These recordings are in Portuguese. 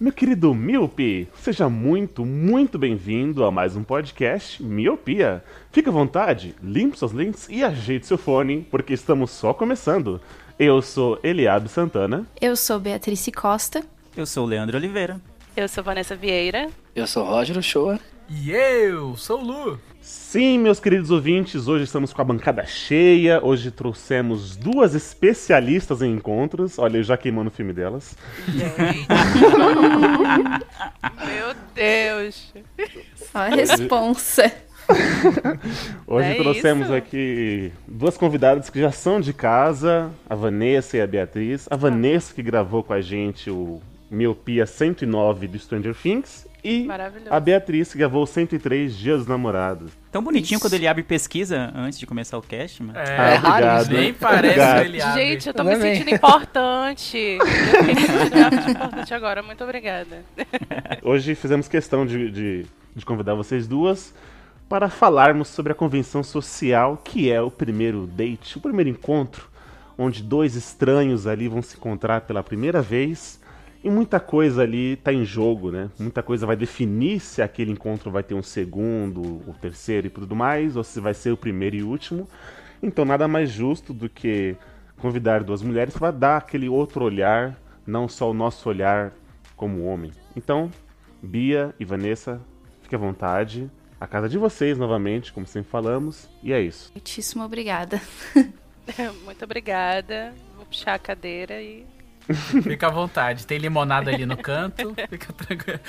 meu querido Miope! Seja muito, muito bem-vindo a mais um podcast Miopia. Fique à vontade, limpe suas lentes e ajeite seu fone, porque estamos só começando. Eu sou Eliabe Santana. Eu sou Beatriz Costa. Eu sou o Leandro Oliveira. Eu sou Vanessa Vieira. Eu sou Roger Uchoa. E eu sou o Lu. Sim, meus queridos ouvintes, hoje estamos com a bancada cheia. Hoje trouxemos duas especialistas em encontros. Olha, eu já queimando o filme delas. Meu Deus. Só a responsa. Hoje É trouxemos isso? aqui duas convidadas que já são de casa, a Vanessa e a Beatriz. A Vanessa que gravou com a gente o Miopia 109 do Stranger Things e a Beatriz que gravou o 103 Dias dos Namorados. Tão bonitinho quando ele abre pesquisa antes de começar o cast, mano. É, Ah, obrigado. nem parece Obrigado. o Eliabe. Gente, eu tô Também. me sentindo importante. Eu me sentindo importante agora. Muito obrigada. Hoje fizemos questão de, de, de convidar vocês duas para falarmos sobre a convenção social que é o primeiro date, o primeiro encontro, onde dois estranhos ali vão se encontrar pela primeira vez e muita coisa ali tá em jogo, né? Muita coisa vai definir se aquele encontro vai ter um segundo, o terceiro e tudo mais, ou se vai ser o primeiro e último. Então nada mais justo do que convidar duas mulheres para dar aquele outro olhar, não só o nosso olhar como homem. Então, Bia e Vanessa, fique à vontade. A casa de vocês novamente, como sempre falamos, e é isso. Muitíssimo obrigada. Muito obrigada. Vou puxar a cadeira e. Fica à vontade. Tem limonada ali no canto. Fica tranquilo.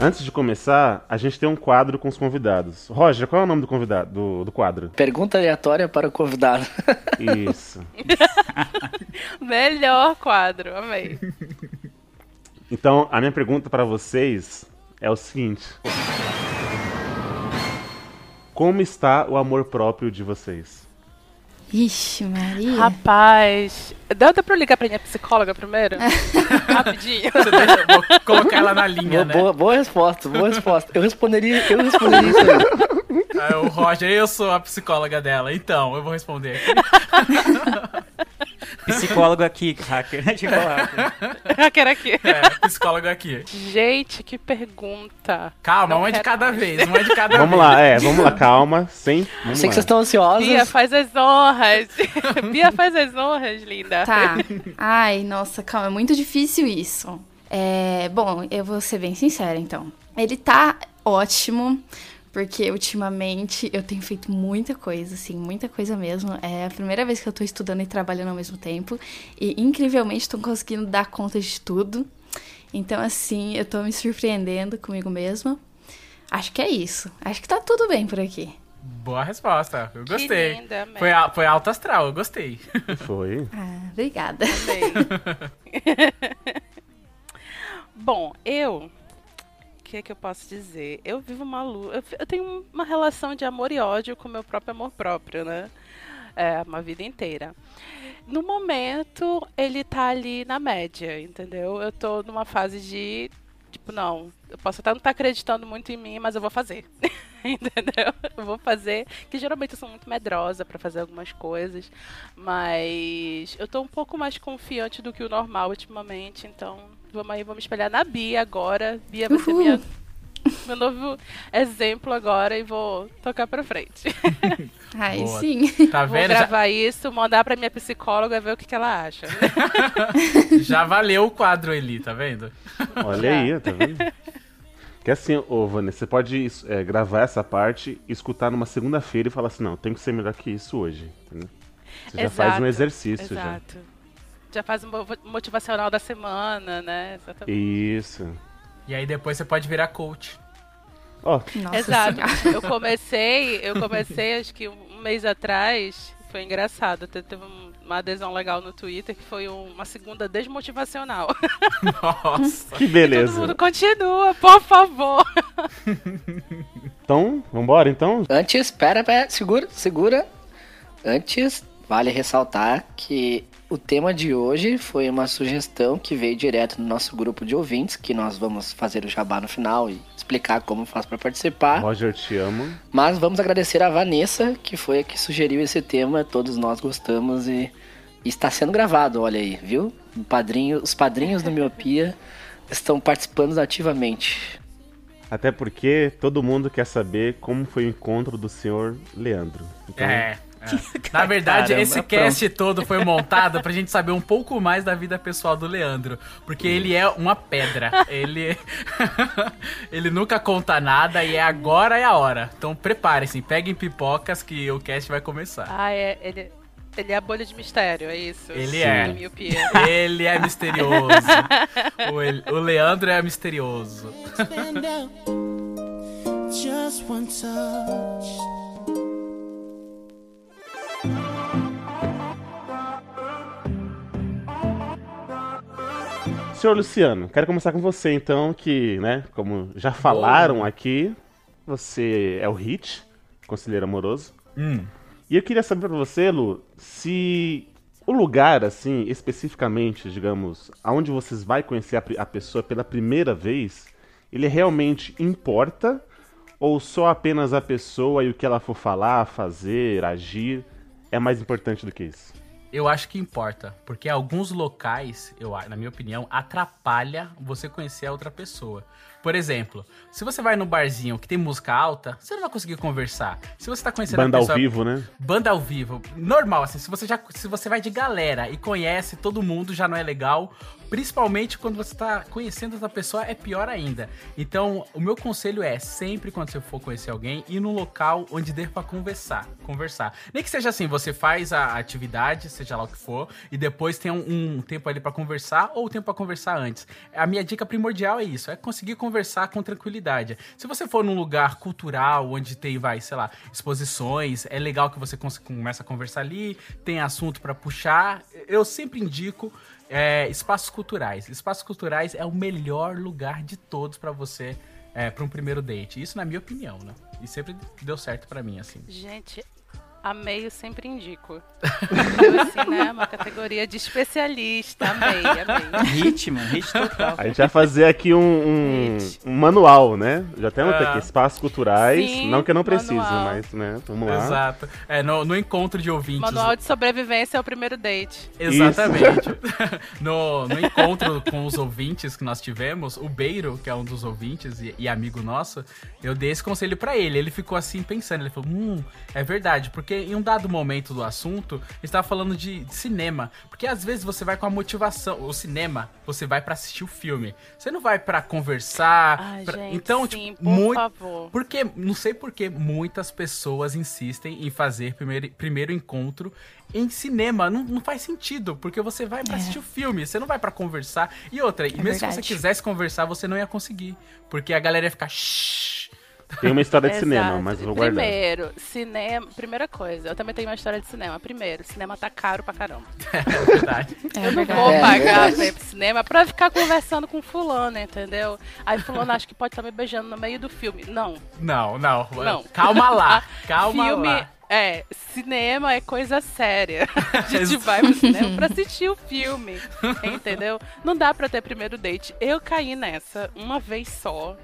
Antes de começar, a gente tem um quadro com os convidados. Roger, qual é o nome do convidado do, do quadro? Pergunta aleatória para o convidado. Isso. Melhor quadro. Amei. Então, a minha pergunta para vocês é o seguinte: Como está o amor próprio de vocês? Ixi, Maria. Rapaz. Dá, dá pra eu ligar pra minha psicóloga primeiro? Rapidinho. Você deixa, vou colocar ela na linha, boa, né? boa, boa resposta, boa resposta. Eu responderia, eu responderia isso aí. Aí o Roger, eu sou a psicóloga dela. Então, eu vou responder aqui. Psicólogo aqui, hacker. Chegou hacker. Hacker aqui. É, psicólogo aqui. Gente, que pergunta. Calma, Não uma de cada mais. vez, uma de cada Vamos vez. lá, é, vamos lá, calma, sem. Vamos Sei lá. que vocês estão ansiosos. Bia, faz as honras. Bia, faz as honras, linda. Tá. Ai, nossa, calma, é muito difícil isso. É, bom, eu vou ser bem sincera, então. Ele tá ótimo, porque ultimamente eu tenho feito muita coisa, assim, muita coisa mesmo. É a primeira vez que eu tô estudando e trabalhando ao mesmo tempo. E incrivelmente tô conseguindo dar conta de tudo. Então, assim, eu tô me surpreendendo comigo mesma. Acho que é isso. Acho que tá tudo bem por aqui. Boa resposta, eu gostei. linda, foi, foi alto astral, eu gostei. Foi. Ah, obrigada. Bom, eu. Que é que eu posso dizer? Eu vivo uma lu... eu, tenho uma relação de amor e ódio com meu próprio amor próprio, né? É, uma vida inteira. No momento, ele tá ali na média, entendeu? Eu tô numa fase de. Tipo, não, eu posso até não estar acreditando muito em mim, mas eu vou fazer. entendeu? Eu vou fazer. Que geralmente eu sou muito medrosa pra fazer algumas coisas. Mas eu tô um pouco mais confiante do que o normal ultimamente, então vamos aí, vou me espelhar na Bia agora. Bia vai ser Uhul. minha, meu novo exemplo agora e vou tocar pra frente. Ai, Boa. sim. Tá vou vendo? Já, gravar isso, mandar pra minha psicóloga ver o que, que ela acha. já valeu o quadro, Eli, tá vendo? Olha aí, tá vendo? Que assim, ô Vanessa, você pode é, gravar essa parte, escutar numa segunda-feira e falar assim, não, tem que ser melhor que isso hoje. Entendeu? Você já faz um Exato, exercício já. Exato. Já faz um mo- motivacional da semana, né? Exatamente. Isso. E aí depois você pode virar coach. Ó, Nossa Exato. Senhora. Eu comecei, eu comecei acho que um mês atrás, foi engraçado. Te- Teve um, uma adesão legal no Twitter, que foi um- uma segunda desmotivacional. Nossa. Que Todo beleza. mundo continua, por favor. Então, vambora então? Antes, espera, pera, segura, segura. Antes, vale ressaltar que o tema de hoje foi uma sugestão que veio direto no nosso grupo de ouvintes, que nós vamos fazer o jabá no final e explicar como faz para participar. Roger, te amo. Mas vamos agradecer a Vanessa, que foi a que sugeriu esse tema, todos nós gostamos e, está sendo gravado, olha aí, viu? O padrinho, os padrinhos do Miopia estão participando ativamente. Até porque todo mundo quer saber como foi o encontro do senhor Leandro. Então, É. é. Na verdade, Caramba, esse pronto. cast todo foi montado pra gente saber um pouco mais da vida pessoal do Leandro. Porque ele é uma pedra. Ele. ele nunca conta nada e é agora é a hora. Então preparem-se, peguem pipocas que o cast vai começar. Ah, é. Ele, ele é a bolha de mistério, é isso? Ele Sim. é. Ele é misterioso. o, o Leandro é misterioso. Just one touch. Senhor Luciano, quero começar com você então, que, né, como já falaram aqui, você é o Hit, conselheiro amoroso. Hum. E eu queria saber pra você, Lu, se o lugar, assim, especificamente, digamos, aonde vocês vai conhecer a, a pessoa pela primeira vez, ele realmente importa? Ou só apenas a pessoa e o que ela for falar, fazer, agir é mais importante do que isso? Eu acho que importa, porque alguns locais, eu, na minha opinião, atrapalha você conhecer a outra pessoa. Por exemplo, se você vai no barzinho que tem música alta, você não vai conseguir conversar. Se você tá conhecendo Banda a ao pessoa, vivo, né? Banda ao vivo, normal, assim, se você já se você vai de galera e conhece todo mundo, já não é legal. Principalmente quando você tá conhecendo outra pessoa, é pior ainda. Então, o meu conselho é, sempre quando você for conhecer alguém, ir num local onde dê pra conversar. Conversar. Nem que seja assim, você faz a atividade, seja lá o que for, e depois tem um, um tempo ali pra conversar, ou tempo pra conversar antes. A minha dica primordial é isso, é conseguir conversar com tranquilidade. Se você for num lugar cultural, onde tem, vai, sei lá, exposições, é legal que você começa a conversar ali, tem assunto pra puxar. Eu sempre indico é, espaços culturais. Espaços culturais é o melhor lugar de todos pra você é, para um primeiro date. Isso na minha opinião, né? E sempre deu certo pra mim, assim. Gente, amei, eu sempre indico. Eu, assim, né? Uma categoria de especialista. Amei, amei. Ritmo, hit total. A gente vai fazer aqui um, um- um manual, né? Já temos É. aqui espaços culturais. Sim, não que eu não precise, manual. mas, né? Vamos lá. Exato. É, no, no encontro de ouvintes. Manual de sobrevivência é o primeiro date. Exatamente. no, no encontro com os ouvintes que nós tivemos, o Beiro, que é um dos ouvintes e, e amigo nosso, eu dei esse conselho pra ele. Ele ficou assim pensando, ele falou: "Hum, é verdade, porque em um dado momento do assunto, estava falando de, de cinema, porque às vezes você vai com a motivação, o cinema, você vai pra assistir o filme. Você não vai pra conversar, Ai, pra- gente, então, sim, tipo, por muito favor. porque, não sei por que muitas pessoas insistem em fazer primeiro, primeiro encontro em cinema. Não, não faz sentido, porque você vai pra É. assistir o filme, você não vai pra conversar. E outra, e mesmo se verdade. você quisesse conversar, você não ia conseguir. Porque a galera ia ficar. "Shhh". Tem uma história de cinema, mas eu vou guardar. Primeiro, cinema. Primeira coisa, eu também tenho uma história de cinema. Primeiro, cinema tá caro pra caramba. É verdade. É eu não verdade. vou É, pagar pra ir pro cinema pra ficar conversando com fulano, entendeu? Aí fulano acha que pode estar me beijando no meio do filme. Não. Não, não. Não. Calma lá. Calma filme lá. é, cinema é coisa séria. A gente vai pro cinema pra assistir o filme, entendeu? Não dá pra ter primeiro date. Eu caí nessa uma vez só.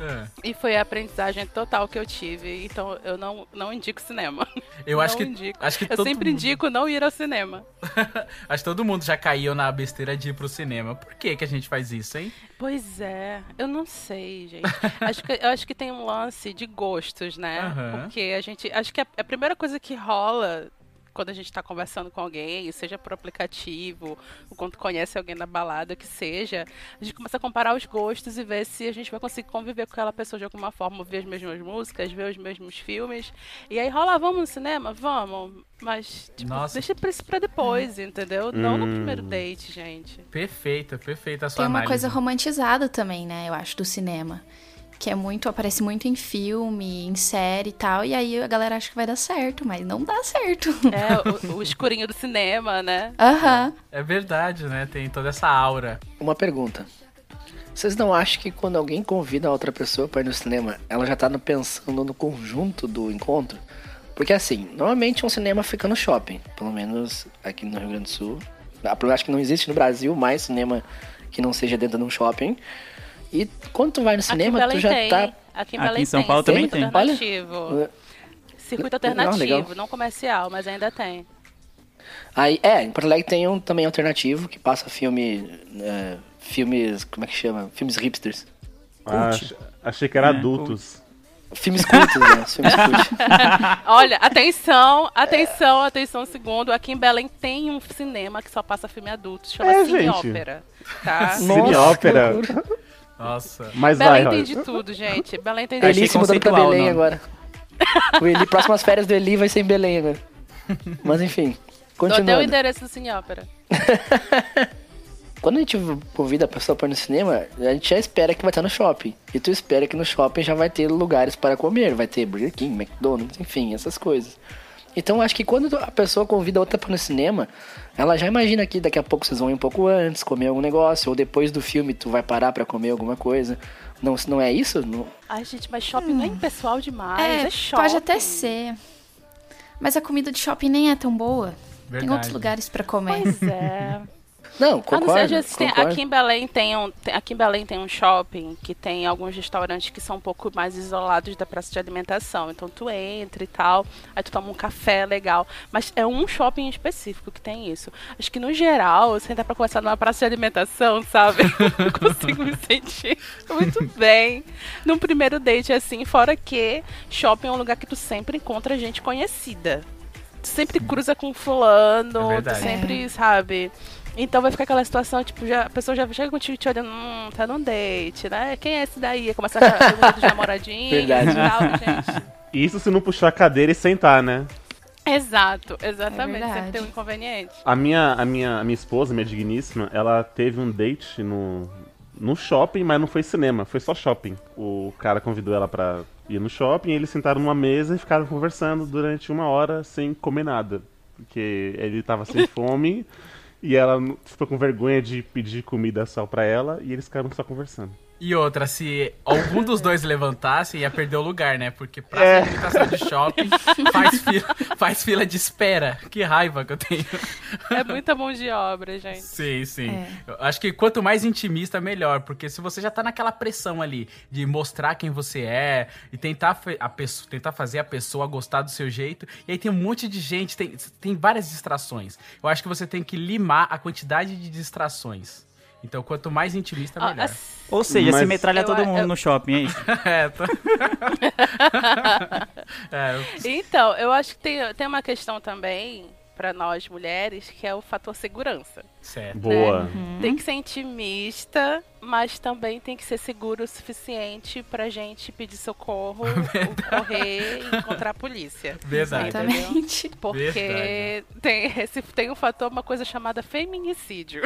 É. E foi a aprendizagem total que eu tive. Então eu não, não indico cinema. Eu acho Não que. indico. Acho que Eu sempre mundo- indico não ir ao cinema. Acho que todo mundo já caiu na besteira de ir pro cinema. Por que, que a gente faz isso, hein? Pois é, eu não sei, gente. acho que, eu acho que tem um lance de gostos, né? Aham. Porque a gente. Acho que a, a primeira coisa que rola quando a gente tá conversando com alguém, seja por aplicativo, ou quando conhece alguém na balada, que seja, a gente começa a comparar os gostos e ver se a gente vai conseguir conviver com aquela pessoa de alguma forma, ouvir as mesmas músicas, ver os mesmos filmes. E aí rola, vamos no cinema? Vamos. Mas, tipo, Nossa. deixa pra isso pra depois, entendeu? Não no Hum. primeiro date, gente. Perfeita, perfeita a sua Tem uma análise. coisa romantizada também, né? Eu acho, do cinema. Que é muito, aparece muito em filme, em série e tal, e aí a galera acha que vai dar certo, mas não dá certo. É, o, o escurinho do cinema, né? Aham. É verdade, né? Tem toda essa aura. Uma pergunta. Vocês não acham que quando alguém convida a outra pessoa para ir no cinema, ela já tá no- pensando no conjunto do encontro? Porque assim, normalmente um cinema fica no shopping, pelo menos aqui no Rio Grande do Sul. Acho que não existe no Brasil mais cinema que não seja dentro de um shopping. E quando tu vai no cinema, tu já tem. tá. Aqui em Aqui Belém em São tem. Paulo também circuito tem. alternativo. Circuito Legal, alternativo, legal. não comercial, mas ainda tem. Aí, é, em Porto Alegre tem um também alternativo que passa filme. é, filmes. Como é que chama? Filmes hipsters. Ah, ach- achei que era É, adultos. Filmes cultos, né? Filmes cultos. Olha, atenção, atenção, atenção, um segundo. Aqui em Belém tem um cinema que só passa filme adulto, chama É, Cine gente. Ópera. Tá? Nossa, Cine ópera. Nossa. Mas Belém vai, tem Roy. de tudo, gente. Belém tem de Achei Eli se mudando pra Belém não. agora. O Eli, próximas férias do Eli vai ser em Belém agora. Mas enfim, Dou até o continuando. endereço do Cine Ópera. Quando a gente convida a pessoa para ir no cinema, a gente já espera que vai estar no shopping. E tu espera que no shopping já vai ter lugares para comer. Vai ter Burger King, McDonald's, enfim, essas coisas. Então acho que quando a pessoa convida outra para no cinema, ela já imagina que daqui a pouco vocês vão ir um pouco antes, comer algum negócio, ou depois do filme tu vai parar para comer alguma coisa. Não, se não é isso? Não... Ai, gente, mas shopping não é impessoal demais. É, é, shopping. pode até ser. Mas a comida de shopping nem é tão boa. Tem Verdade. outros lugares pra comer. Pois é. Não, não concordo. ser, às vezes, tem- aqui em Belém tem um, tem- aqui em Belém tem um shopping que tem alguns restaurantes que são um pouco mais isolados da praça de alimentação. Então tu entra e tal, aí tu toma um café legal. Mas é um shopping específico que tem isso. Acho que no geral, você entra pra conversar numa praça de alimentação, sabe? Eu não consigo me sentir muito bem num primeiro date assim, fora que shopping é um lugar que tu sempre encontra gente conhecida. Tu sempre cruza com É fulano, tu verdade. sempre, sabe? Então vai ficar aquela situação, tipo, já, a pessoa já chega contigo te olhando, hum, tá num date, né? Quem é esse daí? Começa a pergunta dos namoradinhos Verdade. e tal, gente. Isso se não puxar a cadeira e sentar, né? Exato, exatamente. É sempre tem um inconveniente. A minha, a minha, a minha esposa, minha digníssima, ela teve um date no, no shopping, mas não foi cinema, foi só shopping. O cara convidou ela pra ir no shopping, eles sentaram numa mesa e ficaram conversando durante uma hora sem comer nada. Porque ele tava sem fome e ela ficou com vergonha de pedir comida só pra ela e eles ficaram só conversando. E outra, se algum dos dois levantasse, ia perder o lugar, né? Porque praça É. de alimentação de shopping faz fila, faz fila de espera. Que raiva que eu tenho. É muita mão de obra, gente. Sim, sim. É. Eu acho que quanto mais intimista, melhor. Porque se você já tá naquela pressão ali de mostrar quem você é e tentar, a pessoa, tentar fazer a pessoa gostar do seu jeito, e aí tem um monte de gente, tem, tem várias distrações. Eu acho que você tem que limar a quantidade de distrações. Então, quanto mais intimista, Ó, melhor. Ou seja, Mas- se metralha Eu- todo mundo eu- no shopping, é isso? É, tá. é, Então, eu acho que tem, tem uma questão também pra nós mulheres que é o fator segurança. certo. Boa. Tem que ser intimista, mas também tem que ser seguro o suficiente pra gente pedir socorro, correr e encontrar a polícia. Verdade. Exatamente. Porque Verdade. tem, esse, tem um fator, uma coisa chamada feminicídio.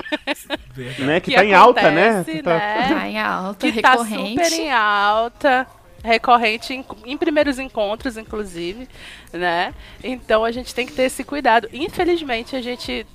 Verdade. Né? Que, tá em alta, né? acontece, Que tá- né? Tá em alta, que tá recorrente. super em alta, recorrente em, em primeiros encontros, inclusive, né? Então a gente tem que ter esse cuidado. Infelizmente, a gente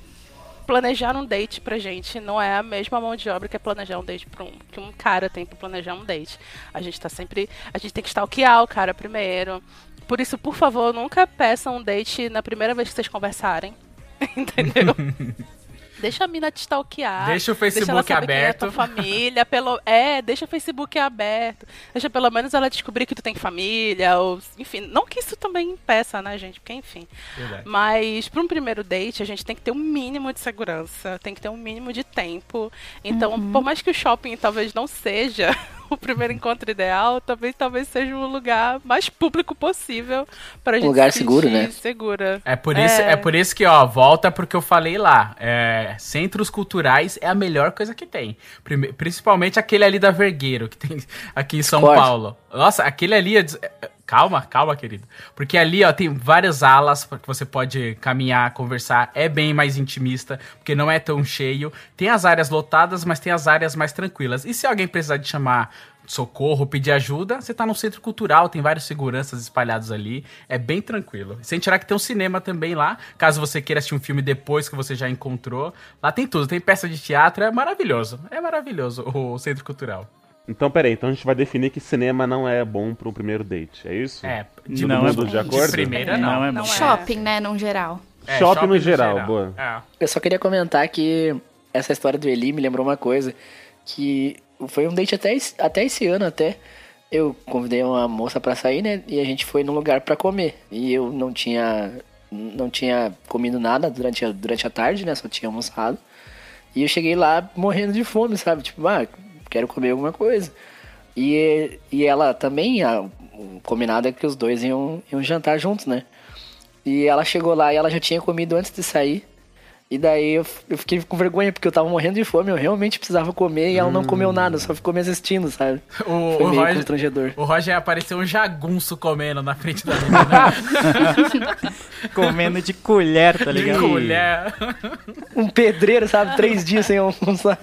planejar um date pra gente não é a mesma mão de obra que é planejar um date pra um, que um cara tem pra planejar um date. A gente tá sempre, a gente tem que stalkear o cara primeiro. Por isso, por favor, nunca peçam um date na primeira vez que vocês conversarem. Entendeu? Deixa a mina te stalkear. Deixa o Deixa ela Facebook quem é a aberto. tua família, pelo é, deixa o Facebook aberto. Deixa pelo menos ela descobrir que tu tem família, ou enfim, não que isso também impeça, né, gente? Porque enfim. Verdade. Mas para um primeiro date, a gente tem que ter um mínimo de segurança, tem que ter um mínimo de tempo. Então, por mais que o shopping talvez não seja o primeiro encontro ideal, também talvez seja um lugar mais público possível para gente lugar se seguro, né? Segura. É por, isso, é. por isso que, ó, volta porque eu falei lá. é, centros culturais é a melhor coisa que tem. Prime- principalmente aquele ali da Vergueiro, que tem aqui em São. Paulo. Nossa, aquele ali. é é- Calma, calma, querido. Porque ali, ó, tem várias alas que você pode caminhar, conversar. É bem mais intimista, porque não é tão cheio. Tem as áreas lotadas, mas tem as áreas mais tranquilas. E se alguém precisar de chamar socorro, pedir ajuda, você tá no centro cultural, tem vários seguranças espalhados ali. É bem tranquilo. Sem tirar que tem um cinema também lá, caso você queira assistir um filme depois que você já encontrou. Lá tem tudo, tem peça de teatro, é maravilhoso. É maravilhoso o centro cultural. Então, peraí, então a gente vai definir que cinema não é bom para um primeiro date, é isso? É, de não é mundo bom. de De acordo? primeira, não. Não é bom. é. Shopping, né, num geral. É, Shopping no geral, boa. É. Eu só queria comentar que essa história do Eli me lembrou uma coisa. Que foi um date até, esse- até esse ano, até. Eu convidei uma moça pra sair, né? E a gente foi num lugar pra comer. E eu não tinha não tinha comido nada durante a, durante a tarde, né? Só tinha almoçado. E eu cheguei lá morrendo de fome, sabe? Tipo, ah, quero comer alguma coisa. E, e ela também, a, o combinado é que os dois iam, iam jantar juntos, né? E ela chegou lá e ela já tinha comido antes de sair. E daí eu, eu fiquei com vergonha, porque eu tava morrendo de fome, eu realmente precisava comer e ela não comeu nada, só ficou me assistindo, sabe? O, Foi o meio Roger, constrangedor. o Roger apareceu um jagunço comendo na frente da menina. Comendo de colher, tá de ligado? colher. Um pedreiro, sabe? Três dias sem almoçar.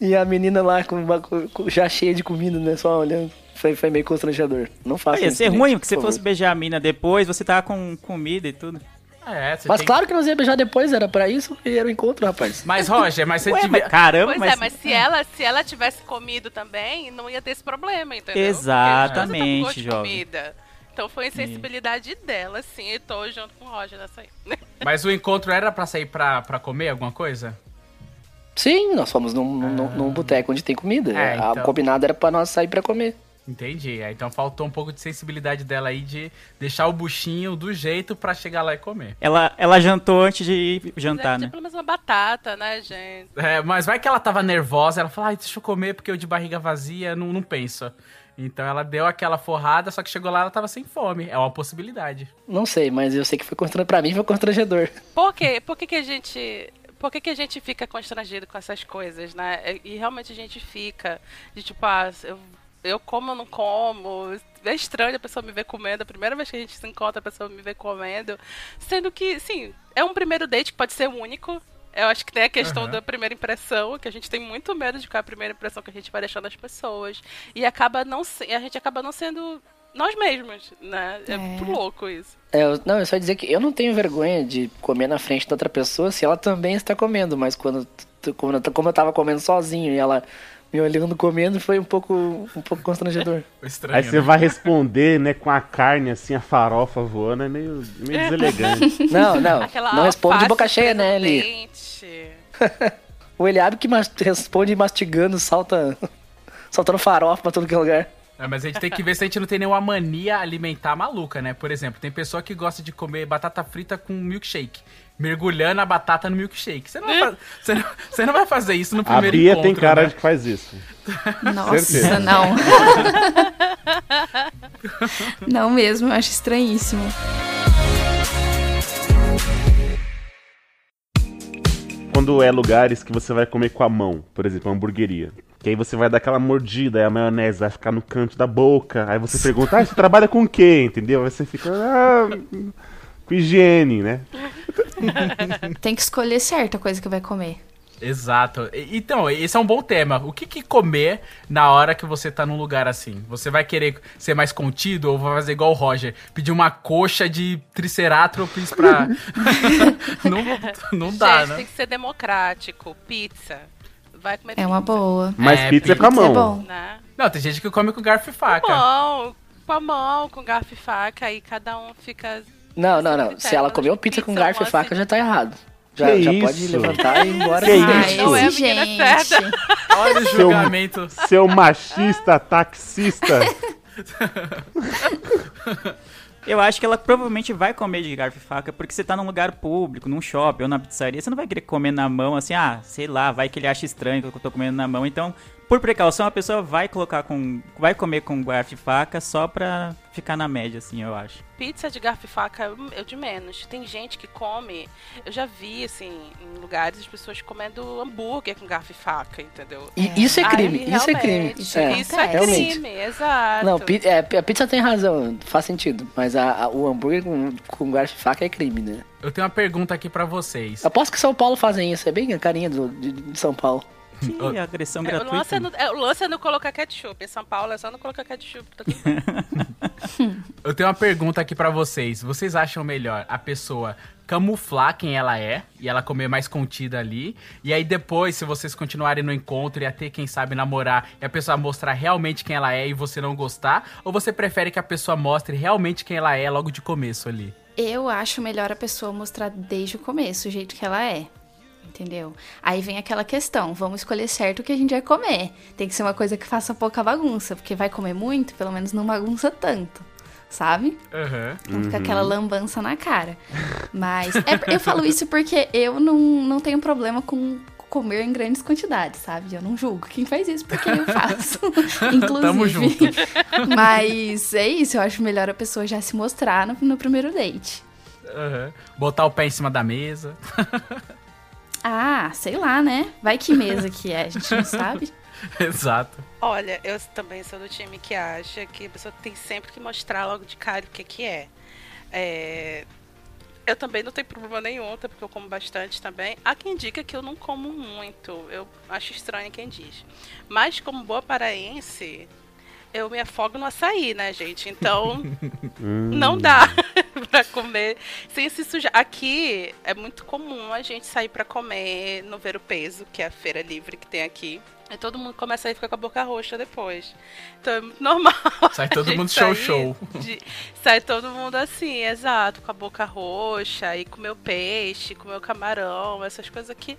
E a menina lá com, uma- com- já cheia de comida, né? Só olhando. Foi, foi meio constrangedor. Não faça Ah, ia ser ruim, porque se por fosse beijar a mina depois, você tava com comida e tudo. É, você Mas tem- claro que nós ia beijar depois, era pra isso que era o encontro, rapaz. Mas, Roger, mas você Ué, devia... mas caramba, Pois mas... é, mas se ela, se ela tivesse comido também, não ia ter esse problema, entendeu? Exatamente, Porque a tá jovem. comida. Então foi insensibilidade dela, sim, e tô junto com o Roger nessa aí. Mas o encontro era pra sair pra, pra comer alguma coisa? Sim, nós fomos num, num, num boteco onde tem comida. É, A então. combinado era pra nós sair pra comer. Entendi. É, Então faltou um pouco de sensibilidade dela aí de deixar o buchinho do jeito pra chegar lá e comer. Ela, ela jantou antes de ir jantar, ter né? pelo menos uma batata, né, gente? É, mas vai que ela tava nervosa, ela falou, ai, deixa eu comer porque eu de barriga vazia não, não penso. Então ela deu aquela forrada, só que chegou lá ela tava sem fome. É uma possibilidade. Não sei, mas eu sei que foi constrangedor. Pra mim foi constrangedor. Por quê? Por que, que a gente. Por que, que a gente fica constrangido com essas coisas, né? E realmente a gente fica de tipo, ah, eu, eu como ou não como. É estranho a pessoa me ver comendo. A primeira vez que a gente se encontra, a pessoa me ver comendo. Sendo que, sim, é um primeiro date que pode ser único. Eu acho que tem a questão Aham. da primeira impressão, que a gente tem muito medo de qual é a primeira impressão que a gente vai deixando nas pessoas. E acaba não a gente acaba não sendo nós mesmos, né? É, É. muito louco isso. É, eu- não, eu só ia dizer que eu não tenho vergonha de comer na frente da outra pessoa se ela também está comendo, mas quando, como, eu, tava comendo sozinho e ela me olhando comendo, foi um pouco, um pouco constrangedor. Estranho, Aí você né? vai responder, né, com a carne assim, a farofa voando, é meio, meio deselegante. Não, não, Aquela não responde de boca cheia, né, Eli? O Eliabe que mas- responde mastigando, salta, soltando farofa pra todo que é lugar. É, mas a gente tem que ver se a gente não tem nenhuma mania alimentar maluca, né? Por exemplo, tem pessoa que gosta de comer batata frita com milkshake. Mergulhando a batata no milkshake. Você não vai, fa- você não, você não vai fazer isso no A primeiro Bia encontro, tem cara né? de que faz isso. Nossa, Certeza. não. não mesmo, eu acho estranhíssimo. Quando é lugares que você vai comer com a mão, por exemplo, uma hamburgueria. Que aí você vai dar aquela mordida, aí a maionese vai ficar no canto da boca. Aí você pergunta, ah, você trabalha com o quê? Entendeu? Aí você fica, ah, com higiene, né? Tem que escolher certo a coisa que vai comer. Exato. Então, esse é um bom tema. O que, que comer na hora que você tá num lugar assim? Você vai querer ser mais contido ou vai fazer igual o Roger? Pedir uma coxa de triceratops pra... não, não dá, Gente, né? tem que ser democrático. Pizza. Vai comer É uma boa. Mas É, pizza é com a Pizza é mão. bom. Né? Não, tem gente que come com garfo e Com faca. a mão, com a mão, com garfo e faca, aí cada um fica. Não, não, não. Se ela comeu pizza com garfo e faca, já tá errado. Já, Que já isso? pode levantar e ir embora. Que com isso? Não é a Ai, menina gente. certa. Olha o julgamento. Seu machista taxista. Eu acho que ela provavelmente vai comer de garfo e faca, porque você tá num lugar público, num shopping ou na pizzaria, você não vai querer comer na mão assim, ah, sei lá, vai que ele acha estranho que eu tô comendo na mão. Então, por precaução, a pessoa vai colocar com. vai comer com garfo e faca só pra ficar na média, assim, eu acho. Pizza de garfo e faca eu de menos. Tem gente que come. Eu já vi, assim, em lugares as pessoas comendo hambúrguer com garfo e faca, entendeu? E isso é Aí, crime, isso é crime. realmente, Isso é, realmente. crime, exato. Não, é, a pizza tem razão, faz sentido. Mas a, a- o hambúrguer com, com garfo e faca é crime, né? Eu tenho uma pergunta aqui pra vocês. Aposto que São Paulo fazem isso, é bem a carinha do, de, de São Paulo. Que agressão É, o, lance é no, é, o lance é não colocar ketchup. Em São Paulo é só não colocar ketchup. Tá. Eu tenho uma pergunta aqui pra vocês. Vocês acham melhor a pessoa camuflar quem ela é e ela comer mais contida ali? E aí depois, se vocês continuarem no encontro e até quem sabe namorar e a pessoa mostrar realmente quem ela é e você não gostar? Ou você prefere que a pessoa mostre realmente quem ela é logo de começo ali? Eu acho melhor a pessoa mostrar desde o começo o jeito que ela é. Entendeu? Aí vem aquela questão, vamos escolher certo o que a gente vai comer. Tem que ser uma coisa que faça pouca bagunça, porque vai comer muito, pelo menos não bagunça tanto, sabe? Não fica aquela lambança na cara. Mas é- eu falo isso porque eu não, não tenho problema com comer em grandes quantidades, sabe? Eu não julgo quem faz isso porque eu faço, inclusive. Tamo junto. Mas é isso, eu acho melhor a pessoa já se mostrar no, no primeiro date. Aham. Botar o pé em cima da mesa. Ah, sei lá, né? Vai que mesa que é, a gente não sabe. Exato. Olha, eu também sou do time que acha que a pessoa tem sempre que mostrar logo de cara o que, que é. É, Eu também não tenho problema nenhum, até porque eu como bastante também. Há quem diga que eu não como muito. Eu acho estranho quem diz. Mas como boa paraense, eu me afogo no açaí, né, gente? Então, não dá pra comer sem se sujar. Aqui é muito comum a gente sair pra comer no Ver o Peso, que é a feira livre que tem aqui. E todo mundo começa a ficar com a boca roxa depois. Então é muito normal. Sai todo mundo show, show. de- sai todo mundo assim, exato, com a boca roxa, e comer o peixe, comer o camarão, essas coisas aqui.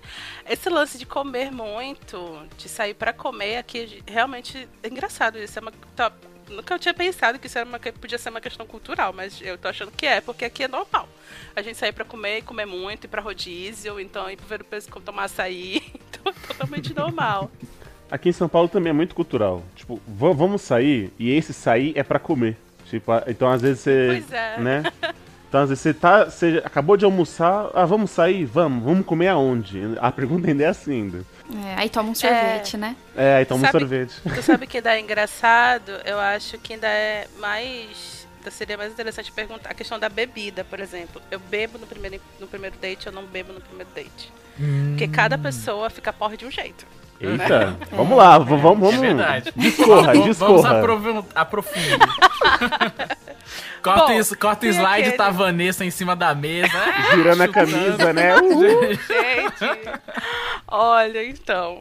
Esse lance de comer muito, de sair pra comer aqui, realmente é engraçado isso. É uma, tá- nunca eu tinha pensado que isso era uma, podia ser uma questão cultural, mas eu tô achando que é, porque aqui é normal. A gente sair pra comer e comer muito, ir pra rodízio, então ir pro ver o peso tomar açaí. Então é totalmente normal. Aqui em São Paulo também é muito cultural. Tipo, va- vamos sair e esse sair é pra comer. Tipo, então às vezes você. Pois é. Né? Então às vezes você tá. Você acabou de almoçar. Ah, vamos sair? Vamos. Vamos comer aonde? A pergunta ainda é assim ainda. É, aí toma um sorvete, né? É, aí toma um Sabe- sorvete. Tu sabe que ainda é engraçado? Eu acho que ainda é mais. Seria mais interessante perguntar a questão da bebida, por exemplo. Eu bebo no primeiro, no primeiro date, eu não bebo no primeiro date. Porque cada pessoa fica porra de um jeito. Eita, vamos lá, vamos, vamos. É verdade. Discorra, Vamos- Vamos discorra. aprofu- aprofundir. corta Bom, isso, corta o slide, aquele- tá a Vanessa em cima da mesa. Girando a camisa, né? Uhul. Gente, olha, então.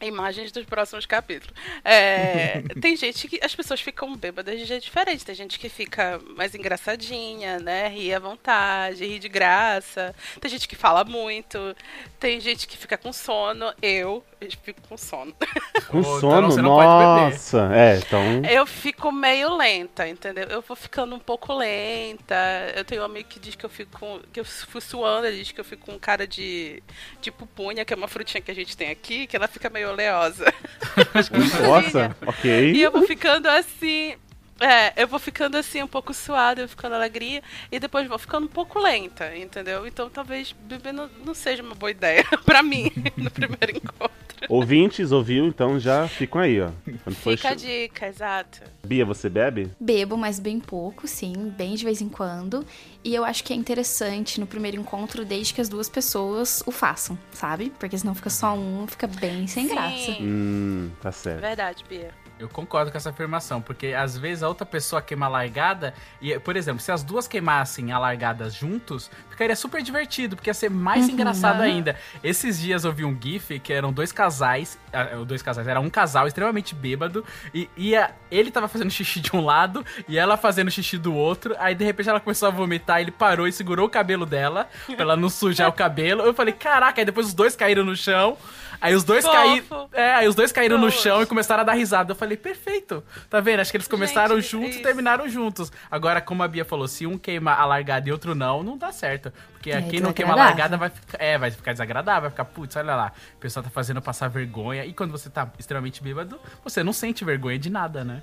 Imagens dos próximos capítulos. É, tem gente que. As pessoas ficam bêbadas de jeito diferente. Tem gente que fica mais engraçadinha, né? Ri à vontade, ri de graça. Tem gente que fala muito. Tem gente que fica com sono. Eu, eu fico com sono. Com então sono, não nossa. É, então. Eu fico meio lenta, entendeu? Eu vou ficando um pouco lenta. Eu tenho um amigo que diz que eu fico com, que eu fui suando, ele diz que eu fico com cara de, de pupunha, que é uma frutinha que a gente tem aqui, que ela fica meio oleosa. Nossa, ok. E eu vou ficando assim. É, eu vou ficando assim, um pouco suada, eu vou ficando alegria, e depois vou ficando um pouco lenta, entendeu? Então talvez beber não, não seja uma boa ideia pra mim no primeiro encontro. Ouvintes, ouviu? Então já ficam aí, ó. Quando Fica a che- dica, exato. Bia, você bebe? Bebo, mas bem pouco, sim, bem de vez em quando. E eu acho que é interessante no primeiro encontro, desde que as duas pessoas o façam, sabe? Porque senão fica só um, fica bem sem Sim. graça. Hum, tá certo. Verdade, Bia. Eu concordo com essa afirmação, porque às vezes a outra pessoa queima a largada, e, por exemplo, se as duas queimassem a largada juntos, ficaria super divertido, porque ia ser mais engraçado ainda. Esses dias eu vi um GIF que eram dois casais, ah, dois casais, era um casal extremamente bêbado, e ia, ele tava fazendo xixi de um lado e ela fazendo xixi do outro, aí de repente ela começou a vomitar, ele parou e segurou o cabelo dela, pra ela não sujar o cabelo. Eu falei, caraca, aí depois os dois caíram no chão. Aí os dois caíram. É, aí os dois caíram no Fofo. chão e começaram a dar risada. Eu falei, perfeito. Tá vendo? Acho que eles começaram Gente, juntos e terminaram juntos. Agora, como a Bia falou, se um queima a largada e outro não, não dá certo. Porque É, quem não queima a largada vai ficar, é, vai ficar desagradável, vai ficar, putz, olha lá, o pessoal tá fazendo passar vergonha. E quando você tá extremamente bêbado, você não sente vergonha de nada, né?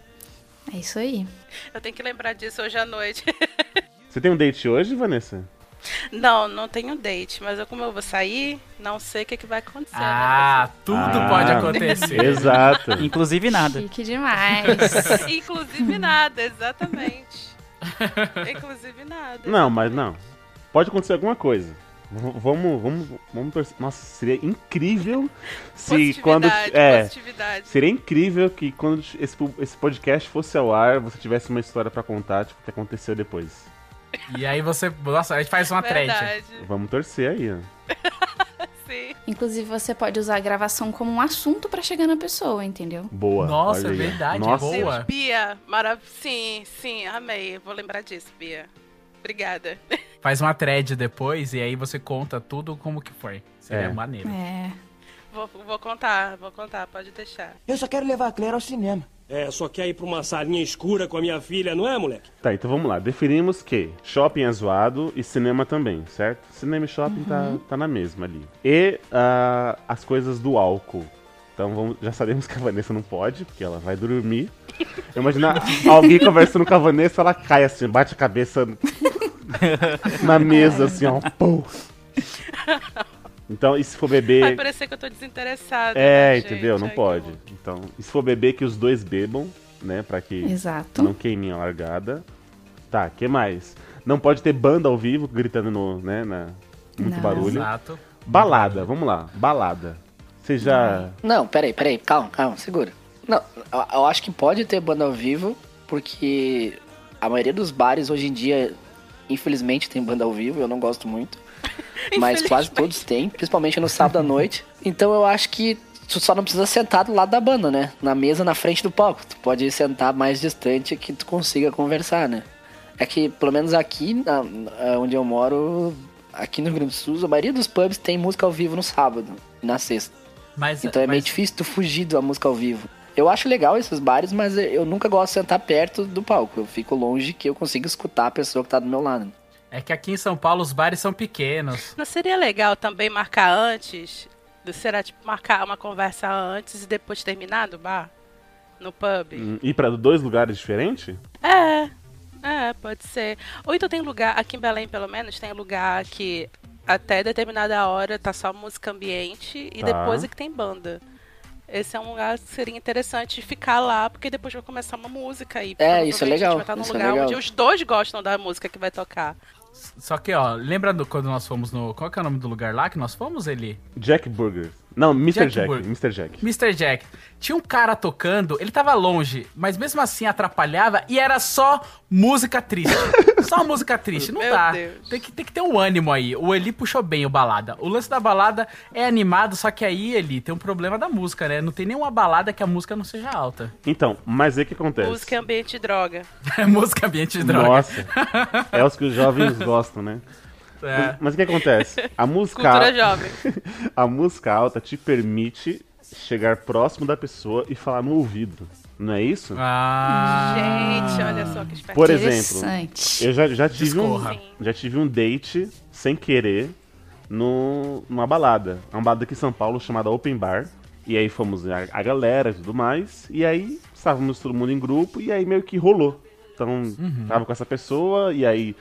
É isso aí. Eu tenho que lembrar disso hoje à noite. Você tem um date hoje, Vanessa? Não, não tenho date, mas eu, como eu vou sair, não sei o que, que vai acontecer. Ah, tudo Ah, pode acontecer. Exato. Inclusive nada. Chique demais. né? Inclusive nada, exatamente. Inclusive nada. Não, mas não. Pode acontecer alguma coisa. V- Vamos, vamos, vamos torcer. Nossa, seria incrível se quando. É, seria incrível que quando esse, esse podcast fosse ao ar, você tivesse uma história pra contar, tipo, o que aconteceu depois. E aí você, nossa, a gente faz uma thread. Verdade, Vamos torcer aí, ó. sim. Inclusive, você pode usar a gravação como um assunto pra chegar na pessoa, entendeu? Boa. Nossa, aí. verdade, Nossa. boa. Deus, Bia, marav Sim, sim, amei. Vou lembrar disso, Bia. Obrigada. Faz uma thread depois e aí você conta tudo como que foi. Seria É. maneiro. É. Vou, vou contar, vou contar, pode deixar. Eu só quero levar a Claire ao cinema. É, só quer ir pra uma salinha escura com a minha filha, não é, moleque? Tá, então vamos lá. Definimos que shopping é zoado e cinema também, certo? Cinema e shopping tá, tá na mesma ali. E ah, as coisas do álcool. Então vamos- já sabemos que a Vanessa não pode, porque ela vai dormir. Eu imaginar alguém conversando com a Vanessa, ela cai assim, bate a cabeça na mesa, assim, ó. Pum. Então, e se for Vai beber. parecer que eu tô desinteressada. É, né, entendeu? gente? Não Ai, pode. Então, e se for beber, que os dois bebam, né? Pra que Exato. não queimem a largada. Tá, que mais? Não pode ter banda ao vivo gritando no, né, na muito Não. barulho. Exato. Balada, vamos lá. Balada. Você já Não, peraí, peraí, calma, calma, segura. Não, eu acho que pode ter banda ao vivo, porque a maioria dos bares hoje em dia, infelizmente, tem banda ao vivo, eu não gosto muito. Mas quase todos têm, principalmente no sábado à noite. Então eu acho que tu só não precisa sentar do lado da banda, né? Na mesa, na frente do palco. Tu pode sentar mais distante que tu consiga conversar, né? É que, pelo menos aqui, na- na- onde eu moro, aqui no Rio Grande do Sul, a maioria dos pubs tem música ao vivo no sábado e na sexta. Mas, Então é meio mas- difícil tu fugir da música ao vivo. Eu acho legal esses bares, mas eu nunca gosto de sentar perto do palco. Eu fico longe que eu consigo escutar a pessoa que tá do meu lado. É que aqui em São Paulo os bares são pequenos. Não seria legal também marcar antes? Será tipo marcar uma conversa antes e depois terminar do bar? No pub? hum, ir pra dois lugares diferentes? É, é, pode ser. Ou então tem lugar, aqui em Belém pelo menos, tem lugar que até determinada hora tá só música ambiente e Tá. depois é que tem banda. Esse é um lugar que seria interessante ficar lá, porque depois vai começar uma música e É, isso é legal, A gente vai estar num é lugar legal. onde os dois gostam da música que vai tocar. Só que, ó, lembra do, quando nós fomos no. Qual que é o nome do lugar lá que nós fomos, Eli? Jack Burger. Não, Mr. Jack Jack. Mr. Jack. Mr. Jack. Tinha um cara tocando, ele tava longe, mas mesmo assim atrapalhava e era só música triste. só música triste. Não Meu dá. Deus. Tem que, tem que ter um ânimo aí. O Eli puxou bem o balada. O lance da balada é animado, só que aí, Eli, tem um problema da música, né? Não tem nenhuma balada que a música não seja alta. Então, mas aí o que acontece? Música é ambiente de droga. É música ambiente de droga. Nossa. é os que os jovens gostam, né? É. Mas, mas o que acontece? A música, Cultura jovem. a música alta te permite chegar próximo da pessoa e falar no ouvido. Não é isso? Ah. Gente, olha só que esperto. Por exemplo, Interessante. eu já, já, tive um, já tive um date sem querer no, numa balada. É uma balada aqui em São Paulo chamada Open Bar. E aí fomos a, a galera e tudo mais. E aí estávamos todo mundo em grupo e aí meio que rolou. Então, tava com essa pessoa e aí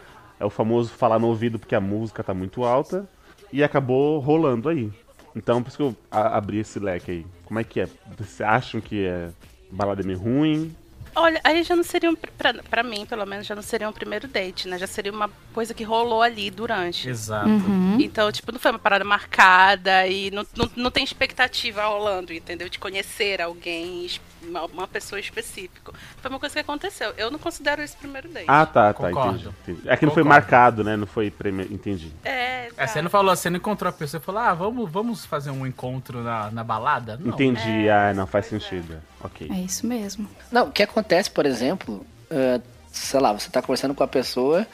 é o famoso falar no ouvido porque a música tá muito alta. E acabou rolando aí. Então, por isso que eu a- abri esse leque aí. Como é que é? Vocês acham que é balada meio ruim? Olha, aí já não seria um. Pra, pra mim, pelo menos, já não seria um primeiro date, né? Já seria uma coisa que rolou ali durante. Exato. Uhum. Então, tipo, não foi uma parada marcada e não, não, não tem expectativa rolando, entendeu? De conhecer alguém, uma, uma pessoa específica. Foi uma coisa que aconteceu. Eu não considero esse primeiro date. Ah, tá, tá, Concordo. entendi, entendi. É que não foi Concordo. marcado, né? Não foi preme... Entendi. É, É, exato. você não falou, você não encontrou a pessoa e falou, ah, vamos, vamos fazer um encontro na, na balada? Não. Entendi, ah, não faz sentido. Ok. É isso mesmo. Não, o que acontece, por exemplo, é, sei lá, você tá conversando com a pessoa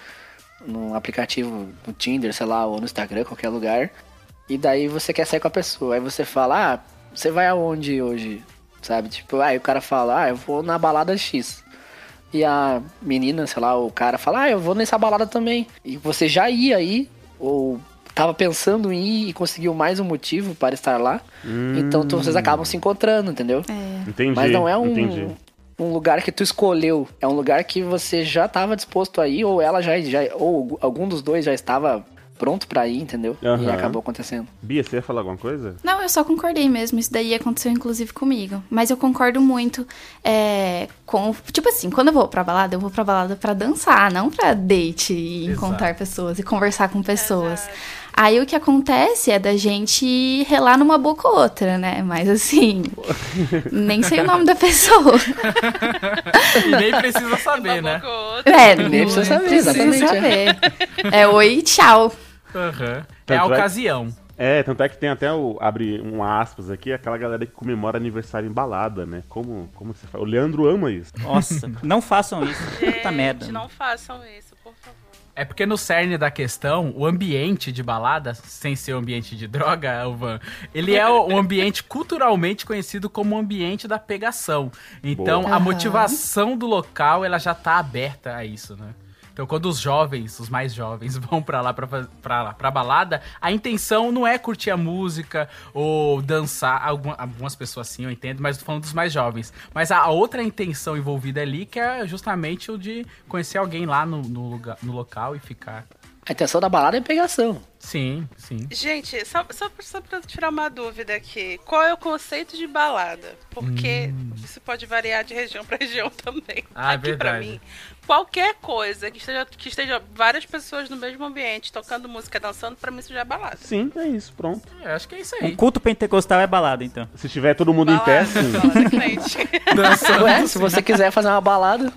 num aplicativo, no Tinder, sei lá, ou no Instagram, qualquer lugar, e daí você quer sair com a pessoa. Aí você fala, ah, você vai aonde hoje? Sabe? Tipo, aí o cara fala, ah, eu vou na balada X. E a menina, sei lá, o cara fala, ah, eu vou nessa balada também. E você já ia aí, ou tava pensando em ir e conseguiu mais um motivo para estar lá. Então tu- vocês acabam se encontrando, entendeu? Entendi. Mas não é um, Entendi. um lugar que tu escolheu. É um lugar que você já estava disposto a ir, ou ela já, já ou algum dos dois já estava pronto pra ir, entendeu? E Aham. acabou acontecendo. Bia, você ia falar alguma coisa? Não, eu só concordei mesmo. Isso daí aconteceu inclusive comigo. Mas eu concordo muito é, com. Tipo assim, quando eu vou pra balada, eu vou pra balada pra dançar, não pra date e Exato. encontrar pessoas e conversar com pessoas. Aí o que acontece é da gente relar numa boca ou outra, né? Mas assim, nem sei o nome da pessoa. E nem precisa saber, né? É, Nem precisa saber, precisa exatamente, é. saber. É oi e tchau. Aham. É a é- ocasião. É, tanto é que tem até o. Abre um aspas aqui, aquela galera que comemora aniversário em balada, né? Como, como você fala? O Leandro ama isso. Nossa, não façam isso. Puta merda. Gente, não façam isso, por favor. É porque no cerne da questão, o ambiente de balada, sem ser o ambiente de droga, Elvan, ele é o, um ambiente culturalmente conhecido como o ambiente da pegação. Então, Boa. a motivação do local, ela já tá aberta a isso, né? Então, quando os jovens, os mais jovens, vão pra lá, pra, pra, lá, pra balada, a intenção não é curtir a música ou dançar. Alguma- algumas pessoas sim, eu entendo, mas tô falando dos mais jovens. Mas a outra intenção envolvida ali, que é justamente o de conhecer alguém lá no, no lugar, no local e ficar. A intenção da balada é pegação. Sim, sim. Gente, só, só, pra- só pra tirar uma dúvida aqui. Qual é o conceito de balada? Porque isso pode variar de região pra região também. Hum. Ah, é aqui pra verdade. mim, qualquer coisa que esteja, que esteja várias pessoas no mesmo ambiente, tocando música, dançando, pra mim isso já é balada. Sim, é isso, pronto. É, acho que é isso Um aí. culto pentecostal é balada, então. Se tiver todo mundo em pé, Balada, sim. balada crente. Dançando. Ué, se você quiser fazer uma balada,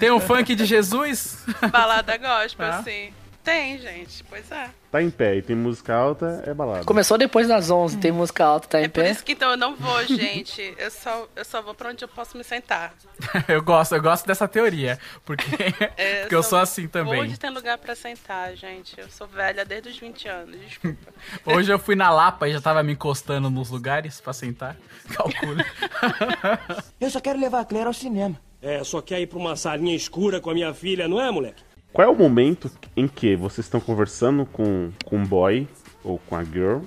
Tem um funk de Jesus? balada gospel, Ah. assim. Tem, gente. Pois é. Tá em pé e tem música alta, é balada. começou depois das 11, tem música alta, tá em É por pé. isso que então eu não vou, gente. Eu só, eu só vou pra onde eu posso me sentar. eu gosto, eu gosto dessa teoria. Porque, É, porque eu só sou assim também. onde tem lugar pra sentar, gente. Eu sou velha desde os 20 anos, desculpa. Hoje eu fui na Lapa e já tava me encostando nos lugares pra sentar. Calcule. Eu só quero levar a Claire ao cinema. É, só quer ir pra uma salinha escura com a minha filha, não é, moleque? Qual é o momento em que vocês estão conversando com, com um boy ou com a girl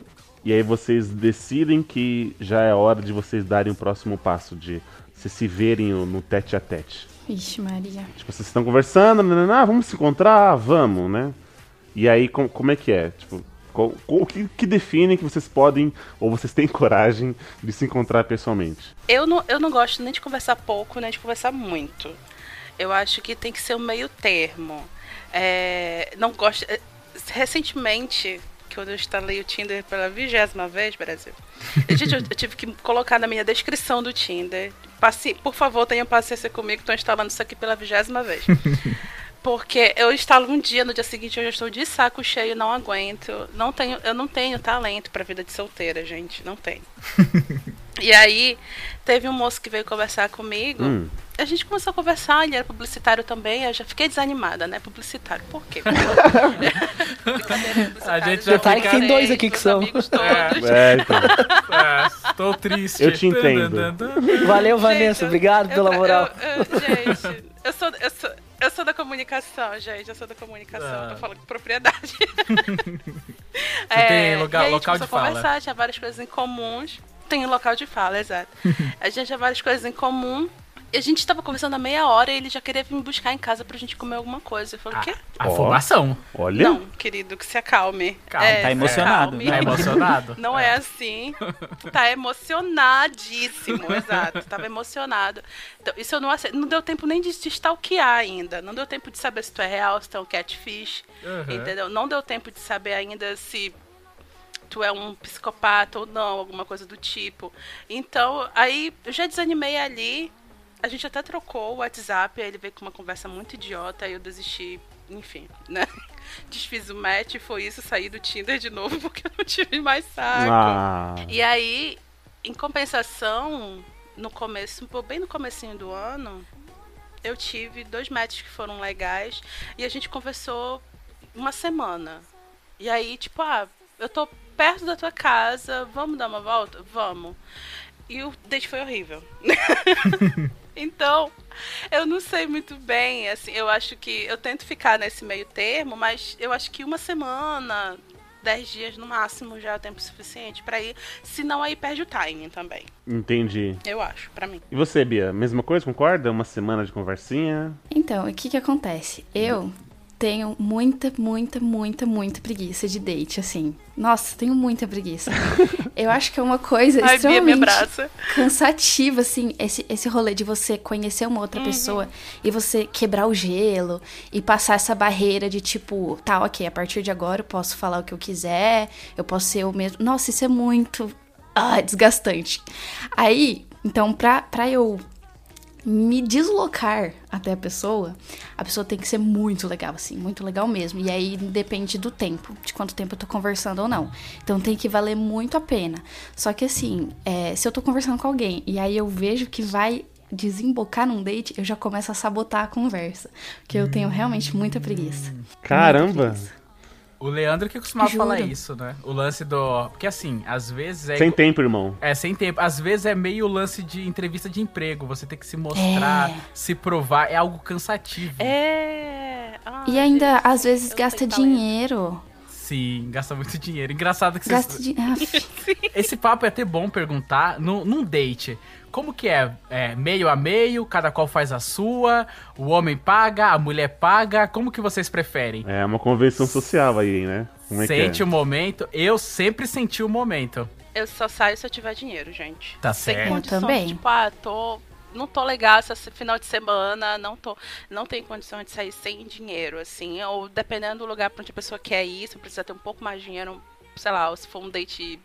e aí vocês decidem que já é hora de vocês darem o próximo passo, de vocês se verem no tete a tete? Ixi, Maria. Tipo, vocês estão conversando, ah, vamos se encontrar, Ah, vamos, né? E aí, com- como é que é? Tipo, o que, que define que vocês podem ou vocês têm coragem de se encontrar pessoalmente? Eu não, eu não gosto nem de conversar pouco, nem de conversar muito. Eu acho que tem que ser um meio termo. É, não gosto. é, Recentemente, quando eu instalei o Tinder pela vigésima vez, Brasil, gente, eu, eu tive que colocar na minha descrição do Tinder. Paci, por favor, tenham paciência comigo, estou instalando isso aqui pela vigésima vez. Porque eu instalo um dia, no dia seguinte eu já estou de saco cheio, não aguento. Não tenho, eu não tenho talento pra vida de solteira, gente. Não tenho. e aí, teve um moço que veio conversar comigo. Hum. A gente começou a conversar, ele era publicitário também, eu já fiquei desanimada, né? Publicitário. Por quê? A gente já que tem dois aqui que são. amigos todos. É, então. Ah, estou triste. Eu te entendo. Valeu, Gente, Vanessa, eu- obrigado eu- pela moral. eu- eu- gente, eu sou, eu, sou, eu sou da comunicação, gente. Eu sou da comunicação, Ah. eu tô falando com propriedade. Você tem lugar- e aí, local a gente de começou a fala. conversar, tinha várias coisas em comuns. Tem um local de fala, exato. a gente tinha várias coisas em comum. E a gente tava conversando há meia hora e ele já queria vir me buscar em casa pra gente comer alguma coisa. Eu falei, o quê? Afobação. Olha. Não, querido, que se acalme. Calma, É, tá emocionado, acalme. Tá emocionado? Não é assim. Tá emocionadíssimo, exato. Tava emocionado. Então, isso eu não aceito. Não deu tempo nem de te stalkear ainda. Não deu tempo de saber se tu é real, se tu é um catfish. Uhum. Entendeu? Não deu tempo de saber ainda se tu é um psicopata ou não, alguma coisa do tipo. Então, aí eu já desanimei ali. A gente até trocou o WhatsApp, aí ele veio com uma conversa muito idiota, aí eu desisti, enfim, né? Desfiz o match, foi isso, saí do Tinder de novo porque eu não tive mais saco. Ah, E aí, em compensação, no começo, bem no comecinho do ano, eu tive dois matches que foram legais e a gente conversou uma semana. E aí, tipo, ah, eu tô perto da tua casa, vamos dar uma volta? Vamos. e o date foi horrível. então, eu não sei muito bem, assim, eu acho que eu tento ficar nesse meio termo, mas eu acho que uma semana, dez dias no máximo já é o tempo suficiente pra ir, senão aí perde o timing também. Entendi. Eu acho, pra mim. E você, Bia? Mesma coisa, concorda? Uma semana de conversinha? Então, o que que acontece? Eu tenho muita, muita, muita, muita preguiça de date, assim. Nossa, tenho muita preguiça. Eu acho que é uma coisa Ai, extremamente cansativa, assim, esse, esse rolê de você conhecer uma outra pessoa e você quebrar o gelo e passar essa barreira de tipo, tá, ok, a partir de agora eu posso falar o que eu quiser, eu posso ser o mesmo. Nossa, isso é muito ah, desgastante. Aí, então, pra, pra eu me deslocar até a pessoa, a pessoa tem que ser muito legal, assim, muito legal mesmo. E aí depende do tempo, de quanto tempo eu tô conversando ou não. Então tem que valer muito a pena. Só que assim, é, se eu tô conversando com alguém e aí eu vejo que vai desembocar num date, eu já começo a sabotar a conversa. Porque eu tenho realmente muita preguiça. Caramba! O Leandro que costumava Juro. falar isso, né? O lance do. Porque assim, às vezes é. Sem tempo, irmão. É, sem tempo. Às vezes é meio o lance de entrevista de emprego. Você tem que se mostrar, É. se provar. É algo cansativo. É. Ai, E ainda, às vezes, eu gasta é dinheiro. Sim, gasta muito dinheiro. Engraçado que Gasta vocês. dinheiro. Esse papo é até bom perguntar num, num date. Como que é? É meio a meio, cada qual faz a sua, o homem paga, a mulher paga. Como que vocês preferem? É uma convenção social aí, né? Como é Sente que é? o momento. Eu sempre senti o momento. Eu só saio se eu tiver dinheiro, gente. Tá Sem certo. condições, Eu também. tipo, ah, tô. Não tô legal esse final de semana, não tô. Não tenho condição de sair sem dinheiro, assim. Ou dependendo do lugar pra onde a pessoa quer ir, se precisa ter um pouco mais de dinheiro, sei lá, ou se for um date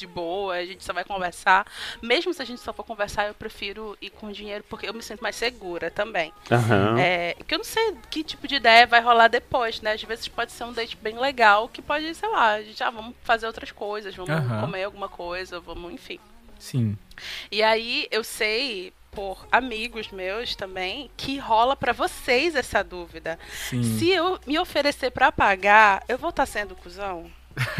de boa, a gente só vai conversar. Mesmo se a gente só for conversar, eu prefiro ir com dinheiro, porque eu me sinto mais segura também. Aham. É, que eu não sei que tipo de ideia vai rolar depois, né? Às vezes pode ser um date bem legal, que pode, sei lá, a gente, ah, vamos fazer outras coisas, vamos Aham. comer alguma coisa, vamos, enfim. Sim. E aí eu sei por amigos meus também que rola pra vocês essa dúvida. Sim. Se eu me oferecer pra pagar, eu vou estar sendo cuzão?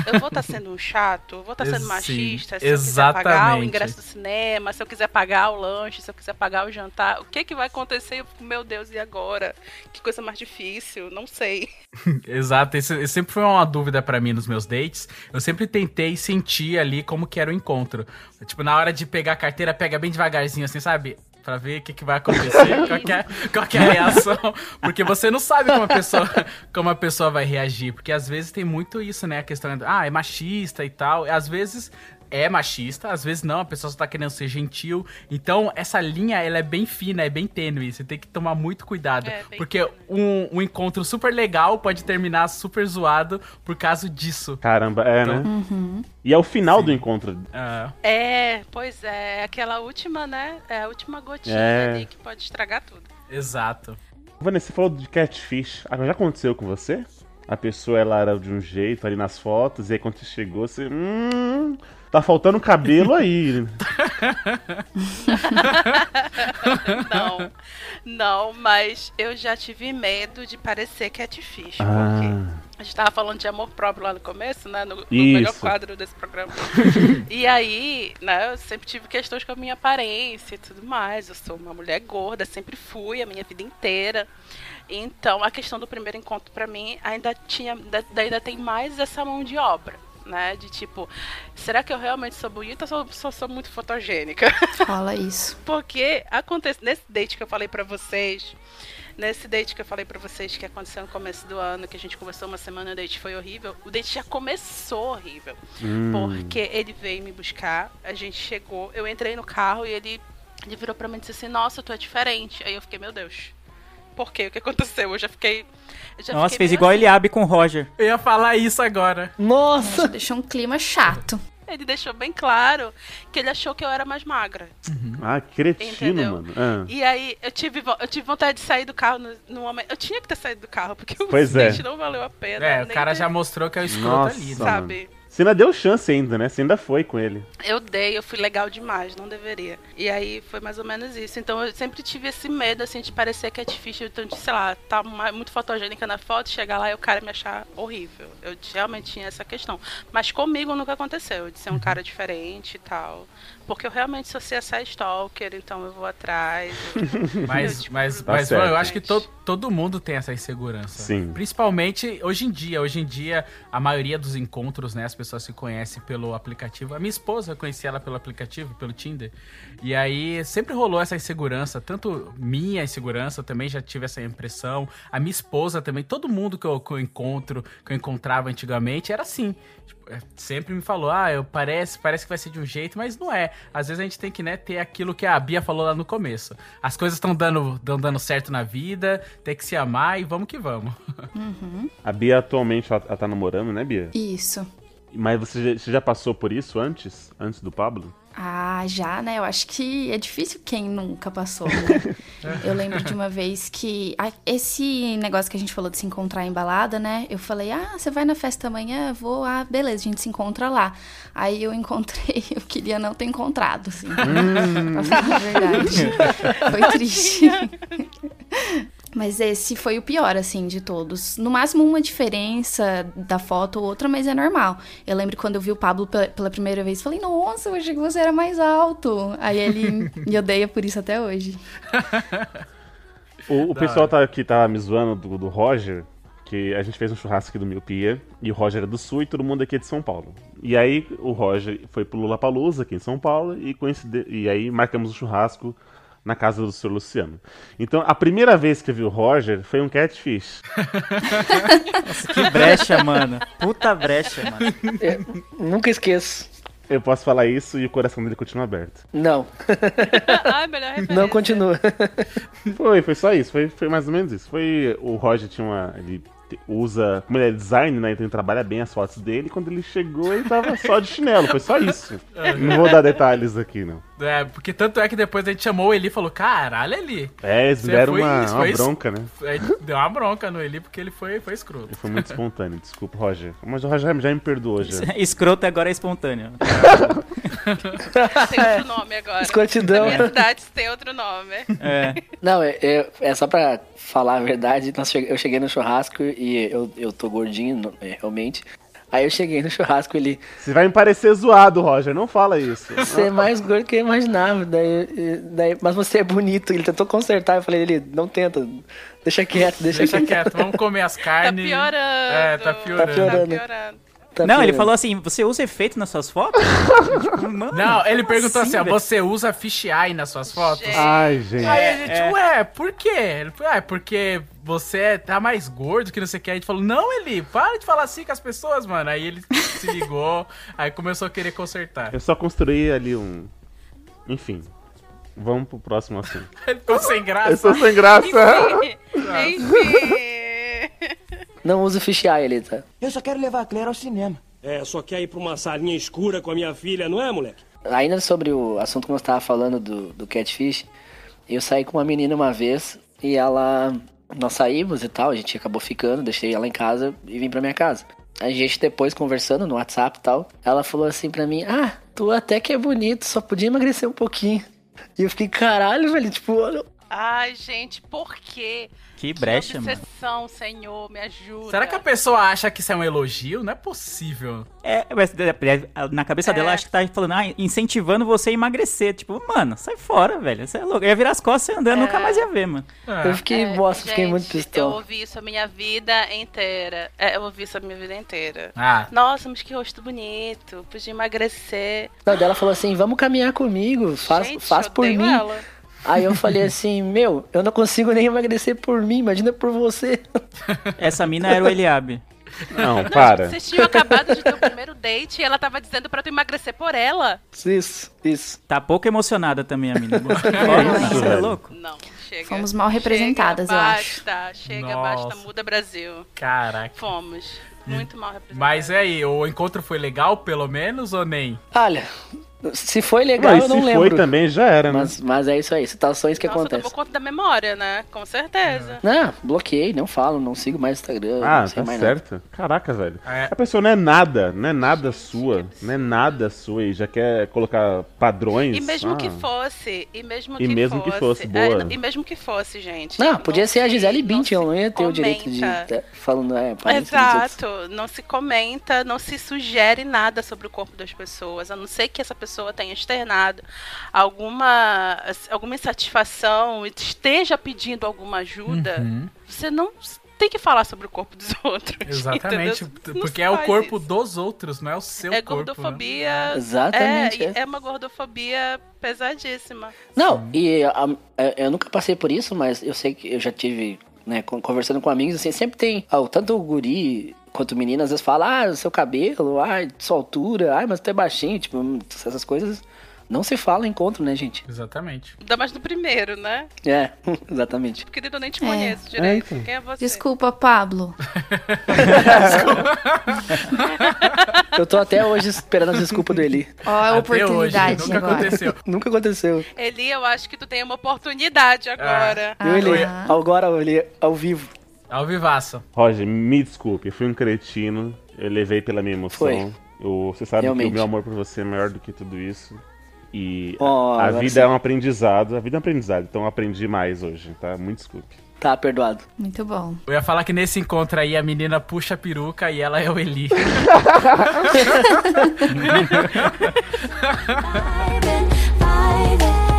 Eu vou estar sendo um chato? Eu vou estar sendo Sim, machista? Se eu quiser pagar o exatamente. ingresso do cinema, se eu quiser pagar o lanche, se eu quiser pagar o jantar, o que que vai acontecer? Meu Deus, e agora? Que coisa mais difícil, não sei. Exato, isso, isso sempre foi uma dúvida pra mim nos meus dates. Eu sempre tentei sentir ali como que era o encontro. Tipo, na hora de pegar a carteira, pega bem devagarzinho, assim, sabe? Pra ver o que, que vai acontecer, qual, que é, qual que é a reação. Porque você não sabe como a, pessoa, como a pessoa vai reagir. Porque às vezes tem muito isso, né? A questão de, ah, é machista e tal. E às vezes é machista, às vezes não, a pessoa só tá querendo ser gentil. Então, essa linha, ela é bem fina, é bem tênue. Você tem que tomar muito cuidado. É, porque um, um encontro super legal pode terminar super zoado por causa disso. Caramba, é, né? Uhum. E é o final do encontro. Ah, É, pois é, aquela última, né? É a última gotinha É. ali que pode estragar tudo. exato. Vanessa, você falou de catfish. Ah, já aconteceu com você? A pessoa ela era de um jeito ali nas fotos, e aí quando você chegou, você. Hum, tá faltando cabelo aí. Não, não, mas eu já tive medo de parecer catfish. Ah, a gente tava falando de amor próprio lá no começo, né? No, no melhor quadro desse programa. e aí, né, eu sempre tive questões com a minha aparência e tudo mais. Eu sou uma mulher gorda, sempre fui a minha vida inteira. Então, a questão do primeiro encontro pra mim ainda tinha, ainda, ainda tem mais essa mão de obra. Né, de tipo, será que eu realmente sou bonita ou só, sou muito fotogênica? Rola isso. Porque acontece nesse date que eu falei pra vocês, nesse date que eu falei pra vocês que aconteceu no começo do ano, que a gente conversou uma semana, o date foi horrível. O date já começou horrível, hum. porque ele veio me buscar, a gente chegou, eu entrei no carro e ele ele virou pra mim e disse assim: "Nossa, tu é diferente". Aí eu fiquei, meu Deus. Por quê? O que aconteceu? Eu já fiquei eu já Nossa, fiquei fez igual assim. Eliabe com o Roger. Eu ia falar isso agora. Nossa! Deixou um clima chato. Ele deixou bem claro que ele achou que eu era mais magra. Ah, que cretino, Entendeu? mano. Ah. E aí eu tive, eu tive vontade de sair do carro no, no momento. Eu tinha que ter saído do carro, porque o Pois é. não valeu a pena. É, o cara ter- já mostrou que é o escroto Nossa, ali, né? Sabe? Você Você ainda deu chance ainda, né? Você ainda foi com ele. Eu dei, eu fui legal demais, não deveria. E aí foi mais ou menos isso. Então eu sempre tive esse medo, assim, de parecer catfish, então, de, sei lá, tá muito fotogênica na foto, chegar lá e o cara me achar horrível. Eu realmente tinha essa questão. Mas comigo nunca aconteceu, de ser um cara diferente e tal. Porque eu realmente sou CSI Stalker, então eu vou atrás. eu- Mas, eu, tipo, mas, Tá mas eu acho que to- todo mundo tem essa insegurança. Sim. Principalmente hoje em dia. Hoje em dia, a maioria dos encontros, né? As pessoas se conhecem pelo aplicativo. A minha esposa, eu conheci ela pelo aplicativo, pelo Tinder. E aí sempre rolou essa insegurança. Tanto minha insegurança, eu também já tive essa impressão. A minha esposa também. Todo mundo que eu, que eu encontro, que eu encontrava antigamente, era assim. Tipo, é, sempre me falou, ah, eu parece, parece que vai ser de um jeito, mas não é. Às vezes a gente tem que, né, ter aquilo que a Bia falou lá no começo. As coisas estão dando, dando certo na vida, tem que se amar e vamos que vamos. A Bia atualmente ela, ela tá namorando, né, Bia? Isso. Mas você já, você já passou por isso antes? Antes do Pablo? Ah, já, né? Eu acho que é difícil quem nunca passou, né? eu lembro de uma vez que. ah, esse negócio que a gente falou de se encontrar em balada, né? Eu falei, ah, você vai na festa amanhã? Vou, ah, beleza, a gente se encontra lá. Aí eu encontrei, eu queria não ter encontrado, assim. pra falar a verdade. Foi triste. Mas esse foi o pior, assim, de todos. No máximo uma diferença da foto ou outra, mas é normal. Eu lembro quando eu vi o Pablo pe- pela primeira vez, falei, nossa, eu achei que você era mais alto. Aí ele me odeia por isso até hoje. O, o pessoal tá, que tava me zoando do, do Roger, que a gente fez um churrasco aqui do Miopia, e o Roger é do Sul e todo mundo aqui é de São Paulo. E aí o Roger foi pro Lollapalooza aqui em São Paulo, e, coincide... e aí marcamos o churrasco na casa do Sr. Luciano. Então, a primeira vez que eu vi o Roger foi um catfish. Que brecha, mano. Puta brecha, mano. Nunca esqueço. Eu posso falar isso e o coração dele continua aberto. Não, Ai, melhor referência. não continua. Foi, foi só isso, foi, foi mais ou menos isso. Foi. O Roger tinha uma. Ele usa. Como ele é design, né? Então ele trabalha bem as fotos dele. Quando ele chegou, ele tava só de chinelo. Foi só isso. Não vou dar detalhes aqui, não. É, porque tanto é que depois a gente chamou o Eli e falou, caralho, Eli. É, eles deram uma, isso, uma bronca, né? Aí deu uma bronca no Eli porque ele foi, foi escroto. Ele foi muito espontâneo. Desculpa, Roger. Mas o Roger já me perdoou já. Escroto agora é espontâneo. Tem outro nome agora. Escrotidão. Na minha cidade tem outro nome. É. Não, é, é, é só pra falar a verdade. eu cheguei no churrasco e eu, eu tô gordinho, é, realmente. Aí eu cheguei no churrasco ele. Você vai me parecer zoado, Roger. Não fala isso. Você é mais gordo que eu imaginava. Daí, daí, mas você é bonito. Ele tentou consertar. Eu falei, ele, não tenta. Deixa quieto, deixa, Deixa quieto. quieto, vamos comer as Tá carnes. piorando. É, tá piorando. Tá piorando. Tá piorando. Tá não, ele falou assim: você usa efeito nas suas fotos? Tipo, mano, Não, ele perguntou assim, ó, velho? você usa fisheye nas suas fotos? Gente. Ai, gente. Aí a gente, é. ué, por quê? Ele falou, ah, é porque você tá mais gordo que não sei o que. Aí a gente falou, não, Eli, para de falar assim com as pessoas, mano. Aí ele se ligou, aí começou a querer consertar. Eu só construí ali um. Enfim. Vamos pro próximo assunto. Ele ficou sem Eu graça. sou sem graça. Enfim. Não usa fisheye, ele tá. Eu só quero levar a Claire ao cinema. É, só quer ir pra uma salinha escura com a minha filha, não é, moleque? Ainda sobre o assunto que nós tava falando do, do catfish, eu saí com uma menina uma vez e ela. Nós saímos e tal, a gente acabou ficando, deixei ela em casa e vim pra minha casa. A gente depois conversando no WhatsApp e tal, ela falou assim pra mim: Ah, tu até que é bonito, só podia emagrecer um pouquinho. E eu fiquei, caralho, velho, tipo, olha. Ai, gente, por quê? Que brecha, mano. obsessão, senhor, me ajuda. Será que a pessoa acha que isso é um elogio? Não é possível. É, mas é, na cabeça dela, É. acho que tá falando, ah, incentivando você a emagrecer. Tipo, mano, sai fora, velho. Você é louco. Eu ia virar as costas e andando, É. nunca mais ia ver, mano. Eu fiquei, É, nossa, fiquei gente, muito Eu pistola. ouvi isso a minha vida inteira. É, eu ouvi isso a minha vida inteira. Ah, Nossa, mas que rosto bonito. Podia emagrecer. Não, daí ela falou assim: vamos caminhar comigo, faz, gente, faz eu por mim. ela. Aí eu falei assim: Meu, eu não consigo nem emagrecer por mim, imagina por você. Essa mina era o Eliabe. Não, para. Vocês tinham acabado de ter o primeiro date e ela tava dizendo pra tu emagrecer por ela? Isso, isso. Tá pouco emocionada também a mina. isso, Você é louco? Não, chega. Fomos mal representadas, chega, eu acho. basta, Chega, Nossa. basta, muda Brasil. caraca. Fomos. Muito mal representados. Mas e aí, o encontro foi legal, pelo menos, ou nem? Olha, Se foi legal, Não, e eu não se lembro. foi também, já era, né? Mas, mas é isso aí, situações que Nossa, acontecem. tomou conta da memória, né? Com certeza. Não, bloqueei, não falo, não sigo mais Instagram. Ah, não sei tá mais nada. certo. Caraca, velho. É. A pessoa não é nada, não é nada sua. Não é nada sua e já quer colocar padrões. E mesmo Ah. que fosse, e mesmo E que mesmo que fosse, fosse, é, boa. e mesmo que fosse, gente. Não, podia ser a se- Gisele Bündchen, eu não ia ter o comenta. direito de tá falando, é. Exato, não se comenta, não se sugere nada sobre o corpo das pessoas, a não ser que essa pessoa tenha externado alguma, alguma insatisfação, esteja pedindo alguma ajuda, Uhum. você não tem que falar sobre o corpo dos outros. Exatamente, porque é o corpo isso. dos outros, não é o seu É corpo. né? gordofobia. Exatamente, É, é. é uma gordofobia pesadíssima. Não, e a- a- eu nunca passei por isso, mas eu sei que eu já tive, né, con- conversando com amigos, assim, sempre tem, ah, tanto o guri quanto o menino, às vezes fala, ah, seu cabelo, ah, sua altura, ah, mas tu é baixinho, tipo, essas coisas não se fala em encontro, né, gente? Exatamente. Ainda mais no primeiro, né? É, exatamente. Querido, eu nem te É. conheço direito. então. Quem é você? Desculpa, Pablo. Eu tô até hoje esperando a desculpa do Eli. Ó a Até oportunidade hoje, nunca agora. aconteceu. Nunca aconteceu. Eli, eu acho que tu tem uma oportunidade agora. Viu, Eli? Ah. Agora, Eli, ao vivo. Ao vivaço. Roger, me desculpe, eu fui um cretino. Eu levei pela minha emoção. Foi. Eu, você sabe Realmente. que o meu amor por você é maior do que tudo isso. E Oh, a vida sim. é um aprendizado. A vida é um aprendizado, então eu aprendi mais hoje, tá? Muito desculpe. Tá, perdoado. Muito bom. Eu ia falar que nesse encontro aí a menina puxa a peruca e ela é o Eli.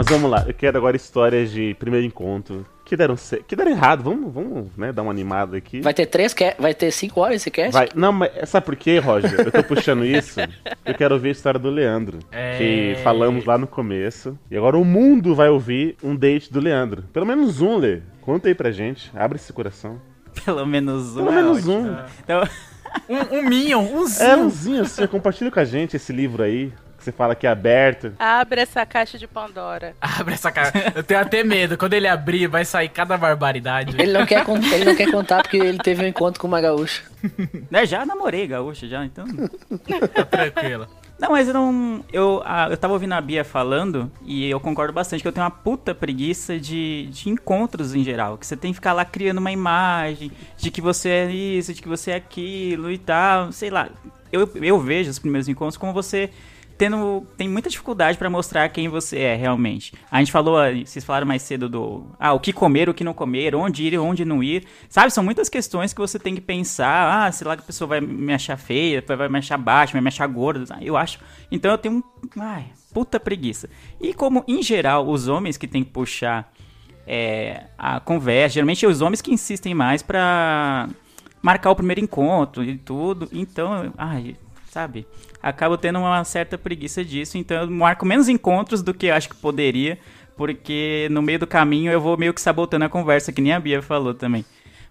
Mas vamos lá, eu quero agora histórias de primeiro encontro. Que deram, que deram errado. Vamos, vamos né, dar uma animada aqui. Vai ter três, vai ter cinco horas esse cast? Vai. Não, mas sabe por quê, Roger? Eu tô puxando isso. Eu quero ouvir a história do Leandro. É. Que falamos lá no começo. E agora o mundo vai ouvir um date do Leandro. Pelo menos um, Lê. Conta aí pra gente. Abre esse coração. Pelo menos um. Pelo é menos ótimo. um. Então, Um, um Minion, umzinho. É, umzinho assim. Compartilha com a gente esse livro aí. Que você fala que é aberto. Abre essa caixa de Pandora. Abre essa cara. Eu tenho até medo. Quando ele abrir, vai sair cada barbaridade. Ele não, quer, ele não quer contar porque ele teve um encontro com uma gaúcha. né, já namorei gaúcho já, então. Tá tranquilo. Não, mas eu não. Eu, ah, eu tava ouvindo a Bia falando e eu concordo bastante que eu tenho uma puta preguiça de, de encontros em geral. Que você tem que ficar lá criando uma imagem de que você é isso, de que você é aquilo e tal. Sei lá. Eu, eu vejo os primeiros encontros como você tendo. Tem muita dificuldade pra mostrar quem você é realmente. A gente falou, ah, vocês falaram mais cedo do. Ah, o que comer, o que não comer, onde ir, onde não ir. Sabe? São muitas questões que você tem que pensar. Ah, sei lá que a pessoa vai me achar feia, vai me achar baixa, vai me achar gorda. Ah, Eu acho. Então eu tenho um. Ai, puta preguiça. E como, em geral, os homens que tem que puxar é, a conversa, geralmente é os homens que insistem mais pra marcar o primeiro encontro e tudo. Então, ai, sabe? Acabo tendo uma certa preguiça disso. Então eu marco menos encontros do que eu acho que poderia. Porque no meio do caminho eu vou meio que sabotando a conversa, que nem a Bia falou também.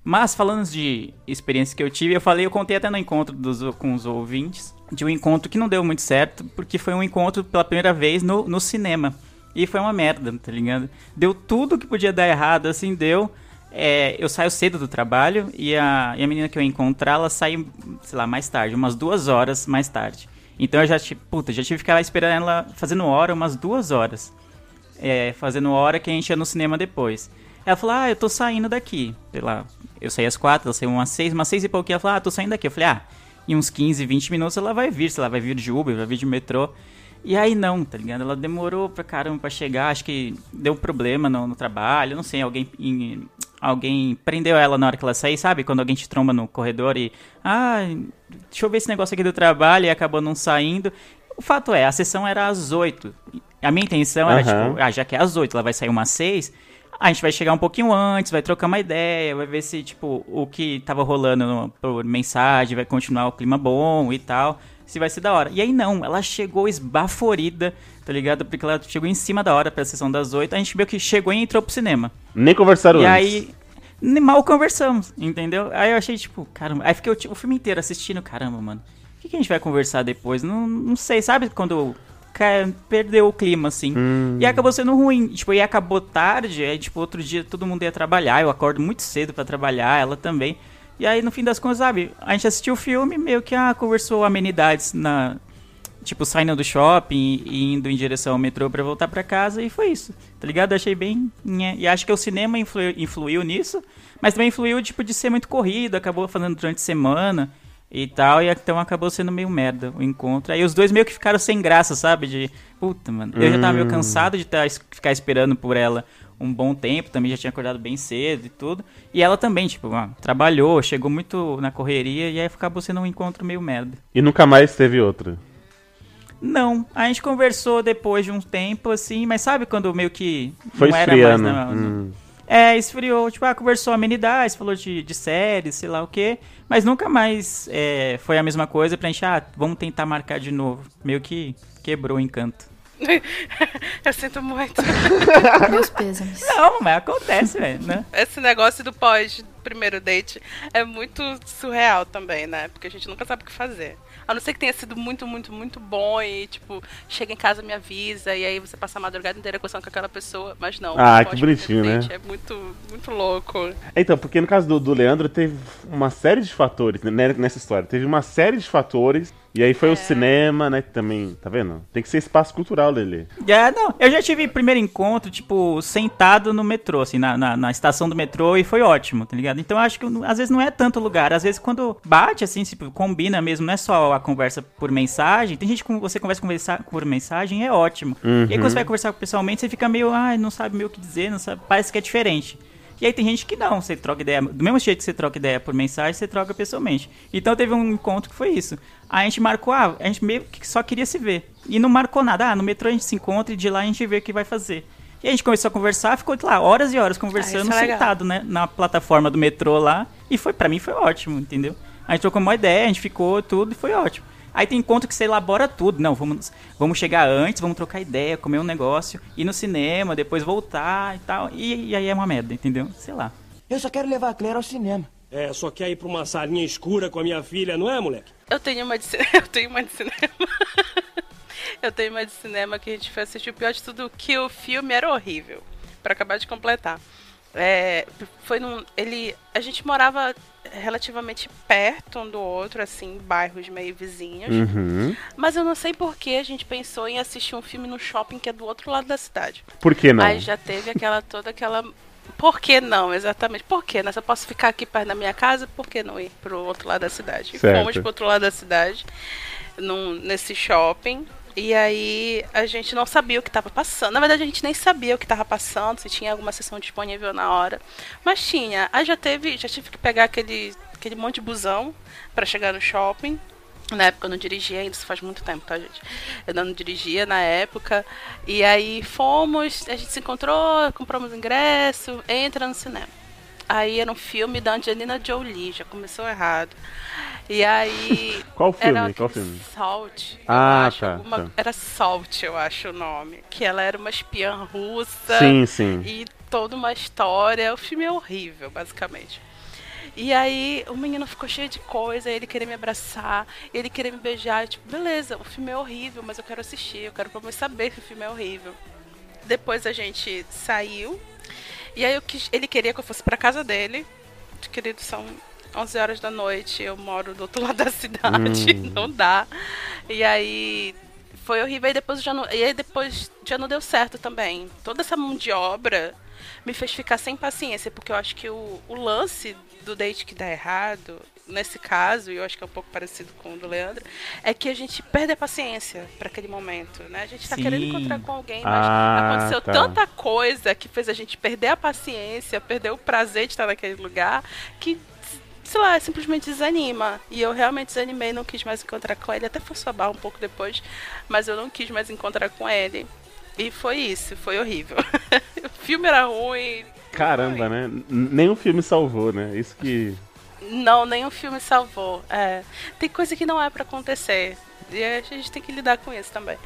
Mas falando de experiência que eu tive, eu falei, eu contei até no encontro dos, com os ouvintes, de um encontro que não deu muito certo, porque foi um encontro pela primeira vez no, no cinema. E foi uma merda, tá ligado? Deu tudo que podia dar errado, assim, deu. É, eu saio cedo do trabalho e a, e a menina que eu encontrar, ela sai, sei lá, mais tarde, umas duas horas mais tarde. Então eu já, tive, puta, já tive que ficar lá esperando ela fazendo hora umas duas horas. É, fazendo hora que a gente ia no cinema depois. Ela falou, ah, eu tô saindo daqui. Sei lá, eu saí às quatro, ela saiu umas seis, umas seis e pouquinho. Ela falou, ah, tô saindo daqui. Eu falei, ah, em uns 15, 20 minutos ela vai vir, sei lá, vai vir de Uber, vai vir de metrô. E aí não, tá ligado? Ela demorou pra caramba pra chegar, acho que deu problema no, no trabalho, não sei, alguém alguém prendeu ela na hora que ela saiu, sabe? Quando alguém te tromba no corredor e ah, deixa eu ver esse negócio aqui do trabalho e acabou não saindo. O fato é, a sessão era às 8. A minha intenção era, Aham. tipo, ah, já que é às 8, ela vai sair umas 6, a gente vai chegar um pouquinho antes, vai trocar uma ideia, vai ver se, tipo, o que tava rolando por mensagem vai continuar o clima bom e tal, se vai ser da hora. E aí não, ela chegou esbaforida, tá ligado? Porque ela chegou em cima da hora pra sessão das 8, a gente viu que chegou e entrou pro cinema. Nem conversaram E antes. aí, nem mal conversamos, entendeu? Aí eu achei, tipo, caramba. Aí fiquei o, o filme inteiro assistindo, caramba, mano. O que, que a gente vai conversar depois? Não, não sei, sabe quando perdeu o clima, assim. Hum. E acabou sendo ruim. Tipo, e acabou tarde, aí, tipo, outro dia todo mundo ia trabalhar, eu acordo muito cedo pra trabalhar, ela também. E aí, no fim das contas, sabe, a gente assistiu o filme, meio que, ah, conversou amenidades na... Tipo, saindo do shopping e indo em direção ao metrô pra voltar pra casa, e foi isso, tá ligado? Achei bem... nhé. E acho que o cinema influ- influiu nisso, mas também influiu, tipo, de ser muito corrido, acabou fazendo durante a semana e tal, e então acabou sendo meio merda o encontro. Aí os dois meio que ficaram sem graça, sabe? De, puta, mano. Eu já tava meio Hum. cansado de tá, ficar esperando por ela um bom tempo, também já tinha acordado bem cedo e tudo. E ela também, tipo, ah, trabalhou, chegou muito na correria, e aí acabou sendo um encontro meio merda. E nunca mais teve outra. Não, a gente conversou depois de um tempo, assim, mas sabe quando meio que Foi não era esfriando. mais... na- Hum. É, esfriou, tipo, ah, conversou amenidades, falou de, de séries, sei lá o quê, mas nunca mais é, foi a mesma coisa pra gente, ah, vamos tentar marcar de novo. Meio que quebrou o encanto. Eu sinto muito. Meus pêsames. Não, mas acontece, velho, né? Esse negócio do pós primeiro date é muito surreal também, né? Porque a gente nunca sabe o que fazer. A não ser que tenha sido muito, muito, muito bom e, tipo, chega em casa, me avisa, e aí você passa a madrugada inteira conversando com aquela pessoa, mas não. Ah, que bonitinho, né? É muito, muito louco. Então, porque no caso do, do Leandro teve uma série de fatores né, nessa história. Teve uma série de fatores. E aí É. foi o cinema, né? Também, tá vendo? Tem que ser espaço cultural, Lele. Já, não, eu já tive primeiro encontro, tipo, sentado no metrô, assim, na, na, na estação do metrô e foi ótimo, tá ligado? Então eu acho que às vezes não é tanto lugar, às vezes quando bate, assim, tipo, combina mesmo, não é só a conversa por mensagem, tem gente que você conversa conversar por mensagem, é ótimo. Uhum. E aí quando você vai conversar pessoalmente, você fica meio, ai, não sabe meio o que dizer, não sabe, parece que é diferente. E aí tem gente que não, você troca ideia, do mesmo jeito que você troca ideia por mensagem, você troca pessoalmente. Então teve um encontro que foi isso. A gente marcou, ah, a gente meio que só queria se ver. E não marcou nada, ah, no metrô a gente se encontra e de lá a gente vê o que vai fazer. E a gente começou a conversar, ficou lá horas e horas conversando Ah, é sentado, né, na plataforma do metrô lá. E foi, para mim foi ótimo, entendeu? A gente trocou uma ideia, a gente ficou tudo e foi ótimo. Aí tem encontro que você elabora tudo. Não, vamos, vamos chegar antes, vamos trocar ideia, comer um negócio, ir no cinema, depois voltar e tal. E, e aí é uma merda, entendeu? Sei lá. Eu só quero levar a Claire ao cinema. É, só quer ir pra uma salinha escura com a minha filha, não é, moleque? Eu tenho uma de cinema. Eu tenho uma de cinema. eu tenho uma de cinema que a gente foi assistir. O pior de tudo que o filme era horrível. Pra acabar de completar. É, foi num. Ele. A gente morava relativamente perto um do outro, assim, bairros meio vizinhos. Uhum. Mas eu não sei por que a gente pensou em assistir um filme no shopping que é do outro lado da cidade. Por que não? Aí já teve aquela toda aquela. Por que não, exatamente? Por que, né? Se eu posso ficar aqui perto da minha casa, por que não ir pro outro lado da cidade? Certo. fomos pro outro lado da cidade, num, nesse shopping. E aí a gente não sabia o que estava passando. Na verdade, a gente nem sabia o que estava passando, se tinha alguma sessão disponível na hora. Mas tinha. Aí já teve, já tive que pegar aquele, aquele monte de busão para chegar no shopping. Na época eu não dirigia ainda, isso faz muito tempo, tá, gente? Eu não dirigia na época. E aí fomos, a gente se encontrou, compramos ingresso, entra no cinema. Aí era um filme da Angelina Jolie, já começou errado. E aí. Qual filme? Era Qual filme? Salt. Ah, acho, tá, alguma- tá. Era Salt, eu acho o nome. Que ela era uma espiã russa. Sim, sim. E toda uma história. O filme é horrível, basicamente. E aí o menino ficou cheio de coisa, ele queria me abraçar, ele queria me beijar. Eu, tipo, beleza, o filme é horrível, mas eu quero assistir, eu quero pelo menos saber que o filme é horrível. Depois a gente saiu. E aí eu ele queria que eu fosse pra casa dele. Querido, são 11 horas da noite, eu moro do outro lado da cidade, Hum. não dá. E aí foi horrível e depois já não, e aí depois já não deu certo também. Toda essa mão de obra me fez ficar sem paciência, porque eu acho que o, o lance do date que dá errado, nesse caso, e eu acho que é um pouco parecido com o do Leandro, é que a gente perde a paciência para aquele momento, né? A gente tá Sim. querendo encontrar com alguém, mas Ah, aconteceu tá. tanta coisa que fez a gente perder a paciência, perder o prazer de estar naquele lugar, que sei lá, simplesmente desanima. E eu realmente desanimei, não quis mais encontrar com ele. Até forçou a barra um pouco depois, mas eu não quis mais encontrar com ele. E foi isso, foi horrível. o filme era ruim. Caramba, né? N- Nenhum filme salvou, né? Isso que. Não, nenhum filme salvou. É, tem coisa que não é pra acontecer. E a gente tem que lidar com isso também.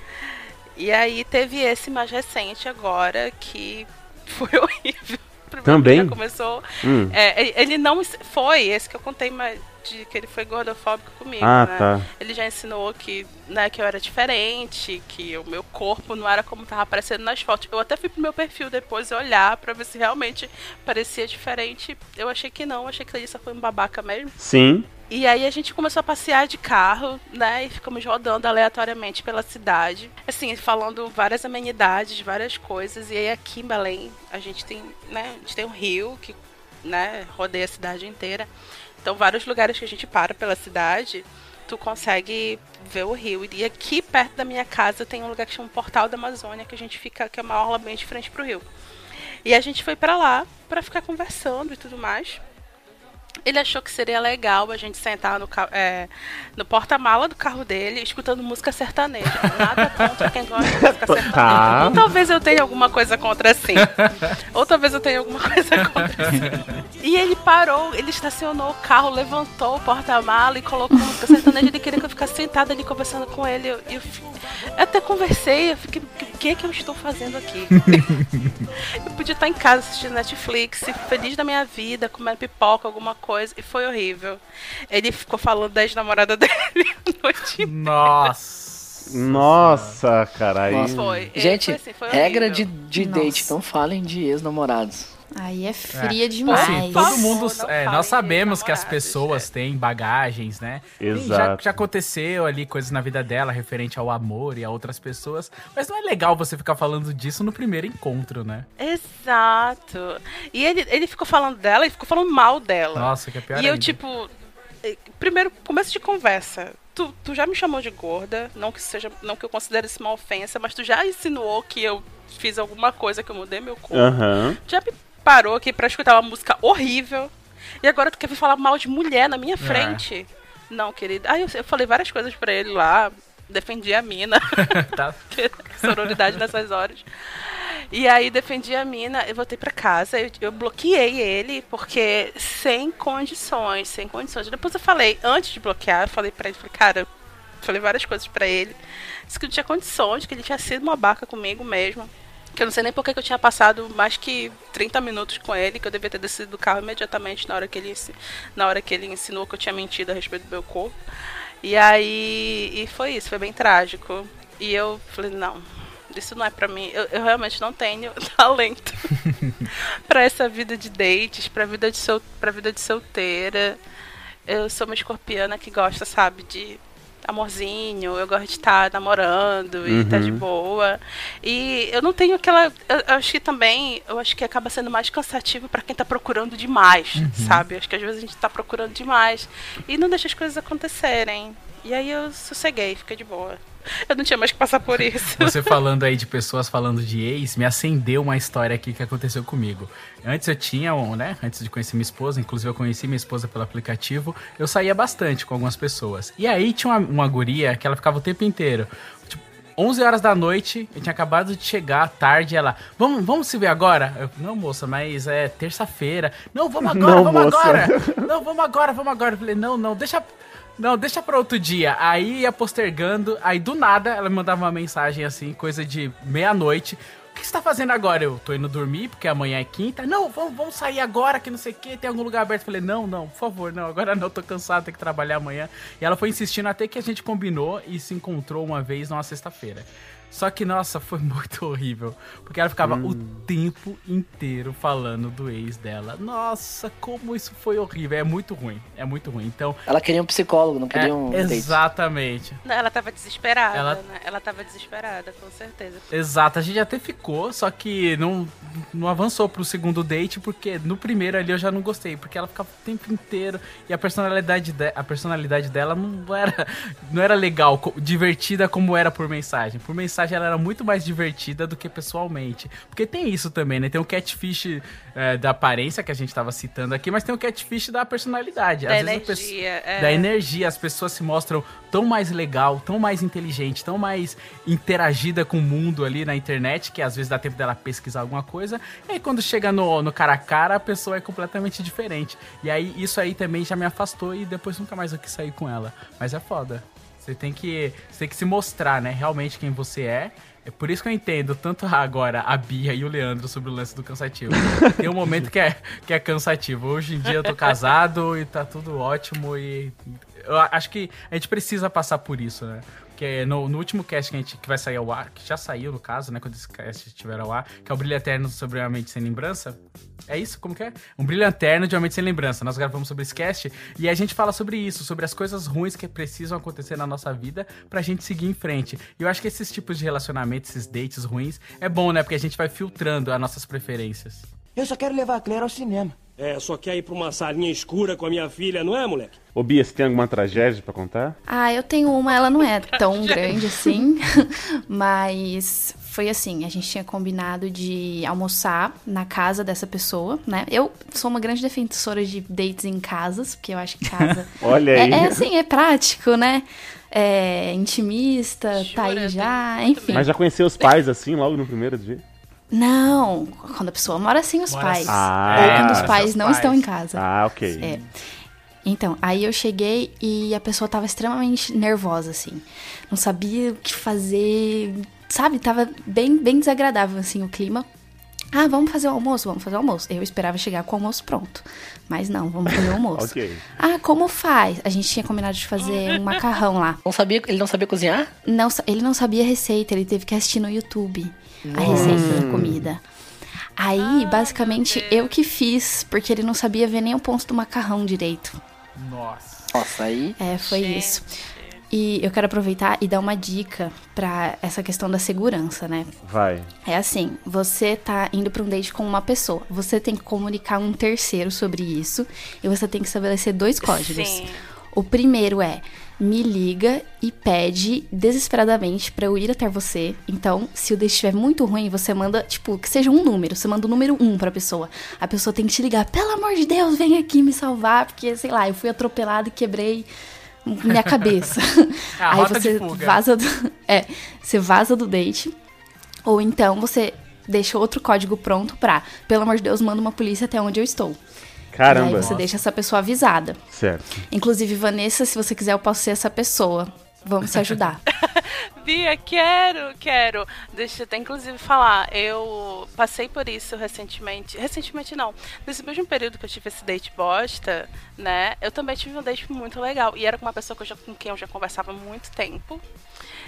E aí teve esse mais recente agora que foi horrível. Também? Já começou. Hum. É, ele- não foi esse que eu contei mais de que ele foi gordofóbico comigo, Ah, né? tá. Ele já ensinou que, né, que eu era diferente, que o meu corpo não era como tava aparecendo nas fotos. Eu até fui pro meu perfil depois olhar pra ver se realmente parecia diferente. Eu achei que não, achei que ele só foi um babaca mesmo. Sim. E aí a gente começou a passear de carro, né? E ficamos rodando aleatoriamente pela cidade. Assim, falando várias amenidades, várias coisas. E aí aqui em Belém, a gente tem, né? A gente tem um rio que, né, rodeia a cidade inteira. Então, vários lugares que a gente para pela cidade, tu consegue ver o rio. E aqui perto da minha casa tem um lugar que chama Portal da Amazônia, que a gente fica, que é uma orla bem de frente pro rio. E a gente foi pra lá pra ficar conversando e tudo mais. Ele achou que seria legal a gente sentar no, é, no porta-mala do carro dele, escutando música sertaneja. Nada contra quem gosta de música sertaneja. Tá. Ou talvez eu tenha alguma coisa contra assim. Ou talvez eu tenha alguma coisa contra assim. E ele parou, ele estacionou o carro, levantou o porta-mala e colocou música sertaneja. Ele queria que eu ficasse sentada ali conversando com ele. Eu, eu, eu até conversei, eu fiquei, que é que eu estou fazendo aqui? Eu podia estar em casa assistindo Netflix, feliz da minha vida, comendo pipoca, alguma coisa, e foi horrível. Ele ficou falando da ex-namorada dele a noite Nossa. Nossa, cara. Aí... Nossa. Foi. É, Gente, foi assim, foi regra de, de date, não falem de ex-namorados. Aí é fria É. demais. Assim, todo mundo. É, nós sabemos que as pessoas têm bagagens, né? Tem- Já, Exato. já aconteceu ali coisas na vida dela referente ao amor e a outras pessoas. Mas não é legal você ficar falando disso no primeiro encontro, né? Exato. E ele, ele ficou falando dela e ficou falando mal dela. Nossa, que é pior E eu, ainda. tipo, eh, primeiro, começo de conversa. Tu, tu já me chamou de gorda, não que seja, não que eu considere isso uma ofensa, mas tu já insinuou que eu fiz alguma coisa que eu mudei meu corpo. Aham. Já me parou aqui pra escutar uma música horrível. E agora tu quer vir falar mal de mulher na minha frente? Não, querida. Aí eu, eu falei várias coisas pra ele lá, defendi a mina. Tá. Sororidade nessas horas. E aí defendi a mina, eu voltei pra casa, eu, eu bloqueei ele, porque sem condições, sem condições. Depois eu falei, antes de bloquear, eu falei pra ele, falei, cara, falei várias coisas pra ele. Disse que não tinha condições, que ele tinha sido uma baca comigo mesmo. Que eu não sei nem por que eu tinha passado mais que 30 minutos com ele, que eu devia ter descido do carro imediatamente na hora que ele, na hora que ele ensinou que eu tinha mentido a respeito do meu corpo. E aí, e foi isso, foi bem trágico. E eu falei, não, isso não é pra mim. Eu, eu realmente não tenho talento pra essa vida de dates, pra vida de, sol, pra vida de solteira. Eu sou uma escorpiana que gosta, sabe, de amorzinho, eu gosto de estar namorando e estar de Uhum. boa. E eu não tenho aquela. Eu, eu acho que também, eu acho que acaba sendo mais cansativo pra quem tá procurando demais, sabe? Acho que às vezes a gente tá procurando demais e não deixa as coisas acontecerem. E aí eu sosseguei, fiquei de boa. Eu não tinha mais que passar por isso. Você falando aí de pessoas falando de ex, me acendeu uma história aqui que aconteceu comigo. Antes eu tinha, um, né? Antes de conhecer minha esposa, inclusive eu conheci minha esposa pelo aplicativo, eu saía bastante com algumas pessoas. E aí tinha uma, uma guria que ela ficava o tempo inteiro. Tipo, 11 horas da noite, eu tinha acabado de chegar tarde, ela, vamos, vamos se ver agora? Eu, não, moça, mas é terça-feira. Não, vamos agora, Não, vamos moça. agora. Não, vamos agora, vamos agora. Eu falei, não, não, deixa. Não, deixa pra outro dia. Aí ia postergando, aí do nada ela me mandava uma mensagem assim, coisa de meia-noite. O que você tá fazendo agora? Eu tô indo dormir, porque amanhã é quinta. Não, vamos, vamos sair agora, que não sei o que, tem algum lugar aberto. Falei, não, não, por favor, não, agora não, tô cansado, tenho que trabalhar amanhã. E ela foi insistindo até que a gente combinou e se encontrou uma vez numa sexta-feira. Só que, nossa, foi muito horrível. Porque ela ficava o tempo inteiro falando do ex dela. Nossa, como isso foi horrível. É muito ruim. É muito ruim. Então. Ela queria um psicólogo, não É, queria um date. exatamente. Não, ela tava desesperada, Ela- né? Ela tava desesperada, com certeza. Exato, a gente até ficou, só que não, não avançou pro segundo date, porque no primeiro ali eu já não gostei, porque ela ficava o tempo inteiro e a personalidade, de, a personalidade dela não era, não era legal, divertida como era por mensagem. Por mensagem ela era muito mais divertida do que pessoalmente. Porque tem isso também, né? Tem o catfish é, da aparência que a gente tava citando aqui, mas tem o catfish da personalidade. Da Às vezes energia, é. Da energia, as pessoas se mostram tão mais legal, tão mais inteligente, tão mais interagida com o mundo ali na internet, que às vezes dá tempo dela pesquisar alguma coisa. E aí quando chega no, no cara a cara, a pessoa é completamente diferente. E aí isso aí também já me afastou e depois nunca mais eu quis sair com ela. Mas é foda. Você tem que, você tem que se mostrar, né? Realmente quem você é. É por isso que eu entendo tanto agora a Bia e o Leandro sobre o lance do cansativo. Tem um momento que é, que é cansativo. Hoje em dia eu tô casado e tá tudo ótimo e eu acho que a gente precisa passar por isso, né? Porque no, no último cast que a gente que vai sair ao ar, que já saiu no caso, né? Quando esse cast estiver ao ar, que é o Brilho Eterno sobre uma mente sem lembrança. É isso? Como que é? Um brilho eterno de uma mente sem lembrança. Nós gravamos sobre esse cast e a gente fala sobre isso, sobre as coisas ruins que precisam acontecer na nossa vida pra gente seguir em frente. E eu acho que esses tipos de relacionamentos, esses dates ruins, é bom, né? Porque a gente vai filtrando as nossas preferências. Eu só quero levar a Claire ao cinema. É, só quer ir pra uma salinha escura com a minha filha, não é, moleque? Ô Bia, você tem alguma tragédia pra contar? Ah, eu tenho uma, ela não é tão grande assim, mas foi assim, a gente tinha combinado de almoçar na casa dessa pessoa, né? Eu sou uma grande defensora de dates em casas, porque eu acho que casa Olha é, aí. é assim, é prático, né? É intimista, tá aí já, enfim. Mas já conheceu os pais assim, logo no primeiro dia? Não, quando a pessoa mora sem os Mora pais. Ah, ou quando os seus pais não pais. estão em casa. Ah, ok. É. Então, aí eu cheguei e a pessoa tava extremamente nervosa, assim. Não sabia o que fazer, sabe? Tava bem, bem desagradável, assim, o clima. Ah, vamos fazer o almoço? Vamos fazer o almoço. Eu esperava chegar com o almoço pronto. Mas não, vamos fazer o almoço. Ok. Ah, como faz? A gente tinha combinado de fazer um macarrão lá. Não sabia, ele não sabia cozinhar? Não, ele não sabia a receita, ele teve que assistir no YouTube a receita da comida. Aí, basicamente, eu que fiz, porque ele não sabia ver nem o ponto do macarrão direito. Nossa. Nossa, aí. É, foi isso. E eu quero aproveitar e dar uma dica pra essa questão da segurança, né? Vai. É assim, você tá indo pra um date com uma pessoa, você tem que comunicar um terceiro sobre isso e você tem que estabelecer dois códigos. Sim. O primeiro é me liga e pede desesperadamente pra eu ir até você. Então, se o date estiver muito ruim, você manda, tipo, que seja um número. Você manda o número um pra pessoa. A pessoa tem que te ligar, pelo amor de Deus, vem aqui me salvar, porque, sei lá, eu fui atropelada e quebrei minha cabeça. É Aí você vaza do, é, você vaza do date. Ou então você deixa outro código pronto pra, pelo amor de Deus, manda uma polícia até onde eu estou. E Caramba. aí você deixa essa pessoa avisada. Certo. Inclusive, Vanessa, se você quiser, eu posso ser essa pessoa. Vamos se ajudar. Bia, quero, quero. Deixa eu até inclusive falar, eu passei por isso recentemente. Recentemente não. Nesse mesmo período que eu tive esse date bosta, né? Eu também tive um date muito legal. E era com uma pessoa que eu já, com quem eu já conversava há muito tempo.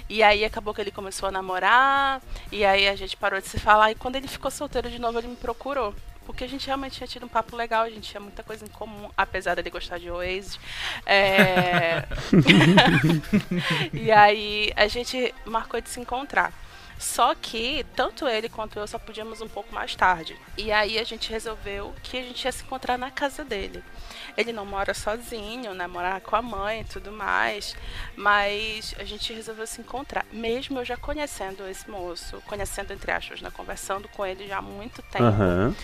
E aí acabou que ele começou a namorar. E aí a gente parou de se falar. E quando ele ficou solteiro de novo, ele me procurou. Porque a gente realmente tinha tido um papo legal, a gente tinha muita coisa em comum, apesar dele gostar de Oasis. É... e aí a gente marcou de se encontrar. Só que tanto ele quanto eu só podíamos um pouco mais tarde. E aí a gente resolveu que a gente ia se encontrar na casa dele. Ele não mora sozinho, né? Mora com a mãe e tudo mais. Mas a gente resolveu se encontrar. Mesmo eu já conhecendo esse moço, conhecendo entre aspas, né? Conversando com ele já há muito tempo Aham.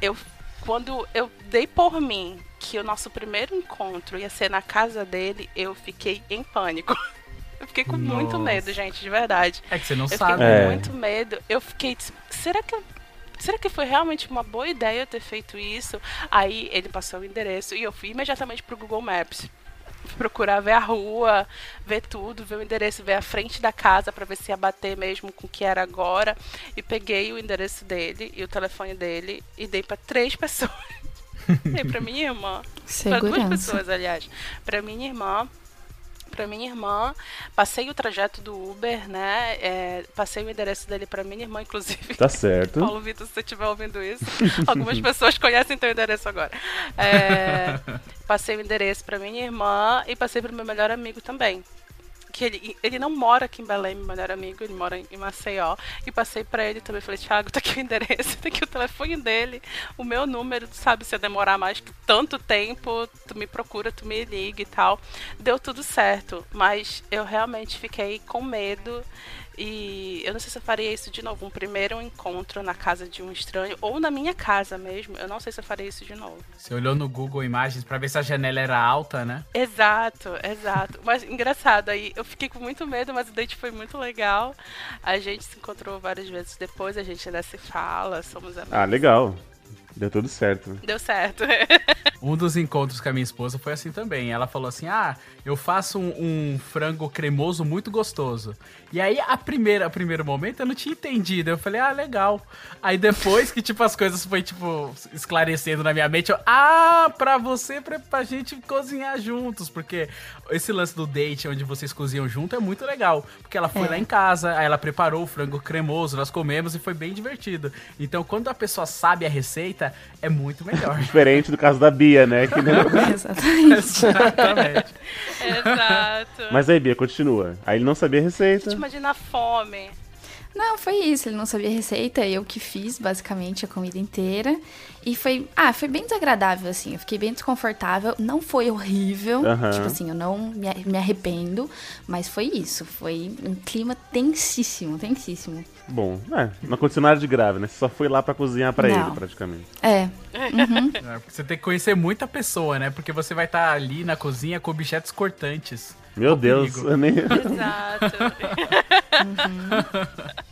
Eu quando eu dei por mim que o nosso primeiro encontro ia ser na casa dele, eu fiquei em pânico. Eu fiquei com muito Nossa. medo, gente, de verdade. É que você não eu sabe. fiquei É. com muito medo. Eu fiquei, será que eu- Será que foi realmente uma boa ideia eu ter feito isso? Aí ele passou o endereço e eu fui imediatamente pro Google Maps. Procurar ver a rua, ver tudo, ver o endereço, ver a frente da casa pra ver se ia bater mesmo com o que era agora. E peguei o endereço dele e o telefone dele e dei pra três pessoas. dei pra minha irmã. Pra duas pessoas, aliás. Pra minha irmã. Pra minha irmã, passei o trajeto do Uber, né? é, passei o endereço dele pra minha irmã, inclusive. Tá certo. Paulo Vitor, se você estiver ouvindo isso, algumas pessoas conhecem teu endereço agora. É, passei o endereço pra minha irmã e passei pro meu melhor amigo também. Que ele, ele não mora aqui em Belém, meu melhor amigo, ele mora em Maceió. E passei pra ele também, falei, Thiago, tá aqui o endereço, tá aqui o telefone dele, o meu número, sabe, se eu demorar mais que tanto tempo, tu me procura, tu me liga e tal. Deu tudo certo, mas eu realmente fiquei com medo e eu não sei se eu faria isso de novo. Um primeiro encontro na casa de um estranho ou na minha casa mesmo. Eu não sei se eu faria isso de novo. Você olhou no Google Imagens pra ver se a janela era alta, né? Exato, exato. Mas engraçado, aí eu fiquei com muito medo, mas o date foi muito legal. A gente se encontrou várias vezes depois, a gente ainda se fala, somos amigos. Ah, legal. Deu tudo certo. Deu certo. Um dos encontros com a minha esposa foi assim também. Ela falou assim: Ah, eu faço um, um frango cremoso muito gostoso. E aí, a primeira, a primeiro momento, eu não tinha entendido. Eu falei, ah, legal. Aí depois que, tipo, as coisas foi, tipo, esclarecendo na minha mente, eu, ah, pra você, pra, pra gente cozinhar juntos. Porque esse lance do date, onde vocês cozinham junto, é muito legal. Porque ela foi É. lá em casa, aí ela preparou o frango cremoso, nós comemos e foi bem divertido. Então, quando a pessoa sabe a receita, é muito melhor. Diferente do caso da Bia, né? Que nem- Exatamente. Exatamente. Exato. Mas aí, Bia, continua. Aí ele não sabia a receita. Imagina a fome. Não, foi isso. Ele não sabia a receita, eu que fiz basicamente a comida inteira. E foi. Ah, foi bem desagradável, assim. Eu fiquei bem desconfortável. Não foi horrível. Aham. Tipo assim, eu não me, arrependo. Mas foi isso. Foi um clima tensíssimo, tensíssimo. Bom, é, não aconteceu nada de grave, né? Você só foi lá pra cozinhar pra Não. ele, praticamente. É. Uhum. É, porque Você tem que conhecer muita pessoa, né? Porque você vai estar ali na cozinha com objetos cortantes. Meu o Deus, perigo. eu nem... Exato.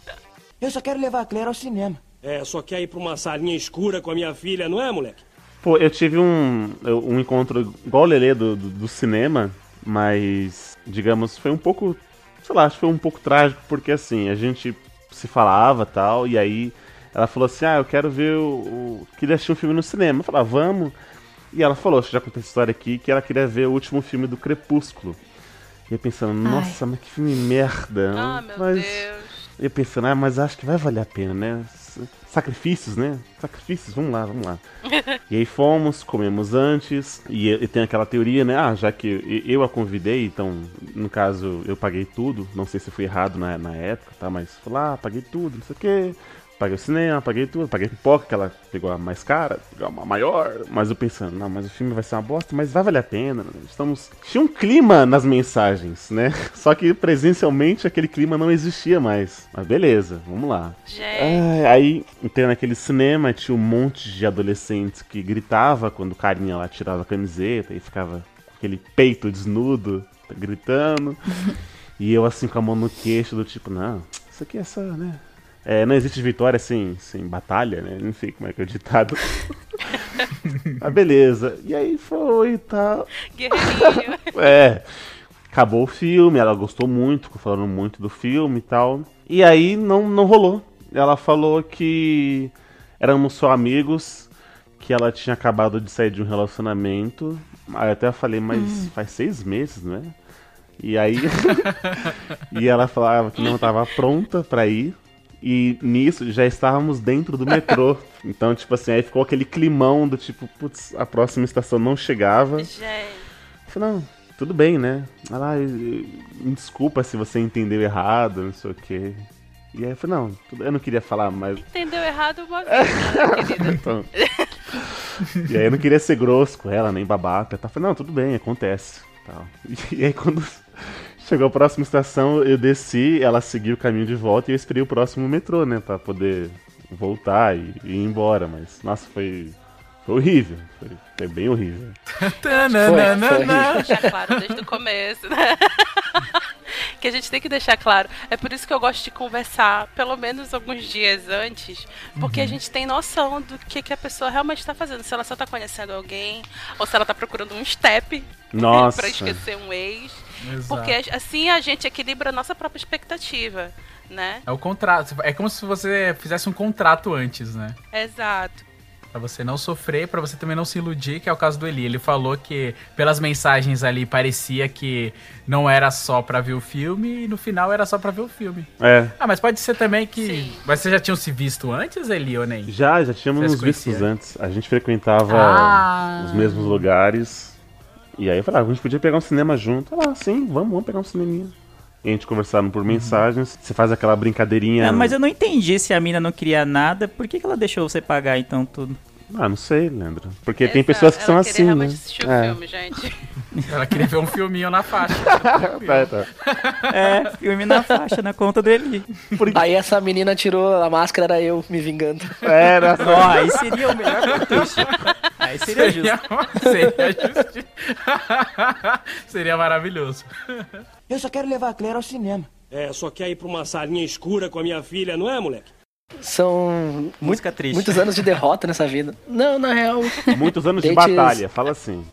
Eu só quero levar a Claire ao cinema. É, só quer ir pra uma salinha escura com a minha filha, não é, moleque? Pô, eu tive um, um encontro igual o Lelê do, do, do cinema, mas, digamos, foi um pouco, sei lá, acho que foi um pouco trágico, porque assim, a gente se falava tal, e aí ela falou assim, ah, eu quero ver o... o queria assistir um filme no cinema. Eu falei, ah, vamos. E ela falou, já contei essa história aqui, que ela queria ver o último filme do Crepúsculo. E eu pensando, nossa, mas que filme merda. Ah, meu mas... Deus. Eu pensando, ah, mas acho que vai valer a pena, né? Sacrifícios, né? Sacrifícios, vamos lá, vamos lá. e aí fomos, comemos antes, e, e tem aquela teoria, né? Ah, já que eu, eu a convidei, então, no caso, eu paguei tudo. Não sei se foi errado na, na época, tá? Mas foi lá, paguei tudo, não sei o quê. Paguei o cinema, paguei tudo, paguei pipoca, que ela pegou a mais cara, pegou a maior. Mas eu pensando, não, mas o filme vai ser uma bosta, mas vai valer a pena. né? Estamos. Tinha um clima nas mensagens, né? Só que presencialmente aquele clima não existia mais. Mas beleza, vamos lá. Gente. É, aí entrei naquele cinema, tinha um monte de adolescentes que gritava quando o carinha lá tirava a camiseta e ficava com aquele peito desnudo, gritando. e eu assim com a mão no queixo, do tipo, não, isso aqui é só, né? É, não existe vitória sem, sem batalha, né? Não sei como é que é o ditado. ah, beleza. E aí foi e tal. Guerreirinho. É. Acabou o filme, ela gostou muito, ficou falando muito do filme e tal. E aí não, não rolou. Ela falou que éramos só amigos, que ela tinha acabado de sair de um relacionamento. Aí eu até falei, mas faz seis meses, não é? E aí. e ela falava que não estava pronta pra ir. E nisso já estávamos dentro do metrô. Então, tipo assim, aí ficou aquele climão do tipo, putz, a próxima estação não chegava. Gente. Eu falei, não, tudo bem, né? Ela, "Ah, me desculpa se você entendeu errado, não sei o quê. E aí eu falei, não, eu não queria falar, mas. Entendeu errado uma vez, né? Então. e aí eu não queria ser grosso com ela, nem babaca. Tá? Eu falei, não, tudo bem, acontece. Tal. E aí quando chegou a próxima estação, eu desci, ela seguiu o caminho de volta e eu esperei o próximo metrô, né? Pra poder voltar e, e ir embora. Mas, nossa, foi. Foi horrível. Foi, foi bem horrível. Tananana. deixar claro desde o começo, né? que a gente tem que deixar claro. É por isso que eu gosto de conversar pelo menos alguns dias antes, porque a gente tem noção do que, que a pessoa realmente está fazendo. Se ela só está conhecendo alguém, ou se ela está procurando um step Nossa. para esquecer um ex. Exato. Porque assim a gente equilibra a nossa própria expectativa, né? É o contrato. É como se você fizesse um contrato antes, né? Exato. Pra você não sofrer, pra você também não se iludir, que é o caso do Eli. Ele falou que, pelas mensagens ali, parecia que não era só pra ver o filme e no final era só pra ver o filme. É. Ah, mas pode ser também que. Mas vocês já tinham se visto antes, Eli, ou nem? Já, já tínhamos nos vistos antes. A gente frequentava Ah. os mesmos lugares. E aí eu falei, ah, a gente podia pegar um cinema junto. Ah, sim, vamos, vamos pegar um cineminha. A gente conversando por mensagens. Você faz aquela brincadeirinha. Ah, mas eu não entendi se a mina não queria nada, por que, que ela deixou você pagar então tudo? Ah, não sei, Leandro. Porque tem Exato. pessoas que são Ela queria assim, né? realmente assistir o É. filme, gente. Ela queria ver um filminho na faixa. Tá, tá. É, filme na faixa, na conta do Eli. Aí essa menina tirou a máscara, era eu me vingando. Era. Ó, aí seria o melhor contexto. Aí seria justo. seria justo. seria maravilhoso. Eu só quero levar a Claire ao cinema. É, só quer ir pra uma salinha escura com a minha filha, não é, moleque? São Música triste. muitos anos de derrota nessa vida. Não, na real, Muitos anos de batalha, fala assim.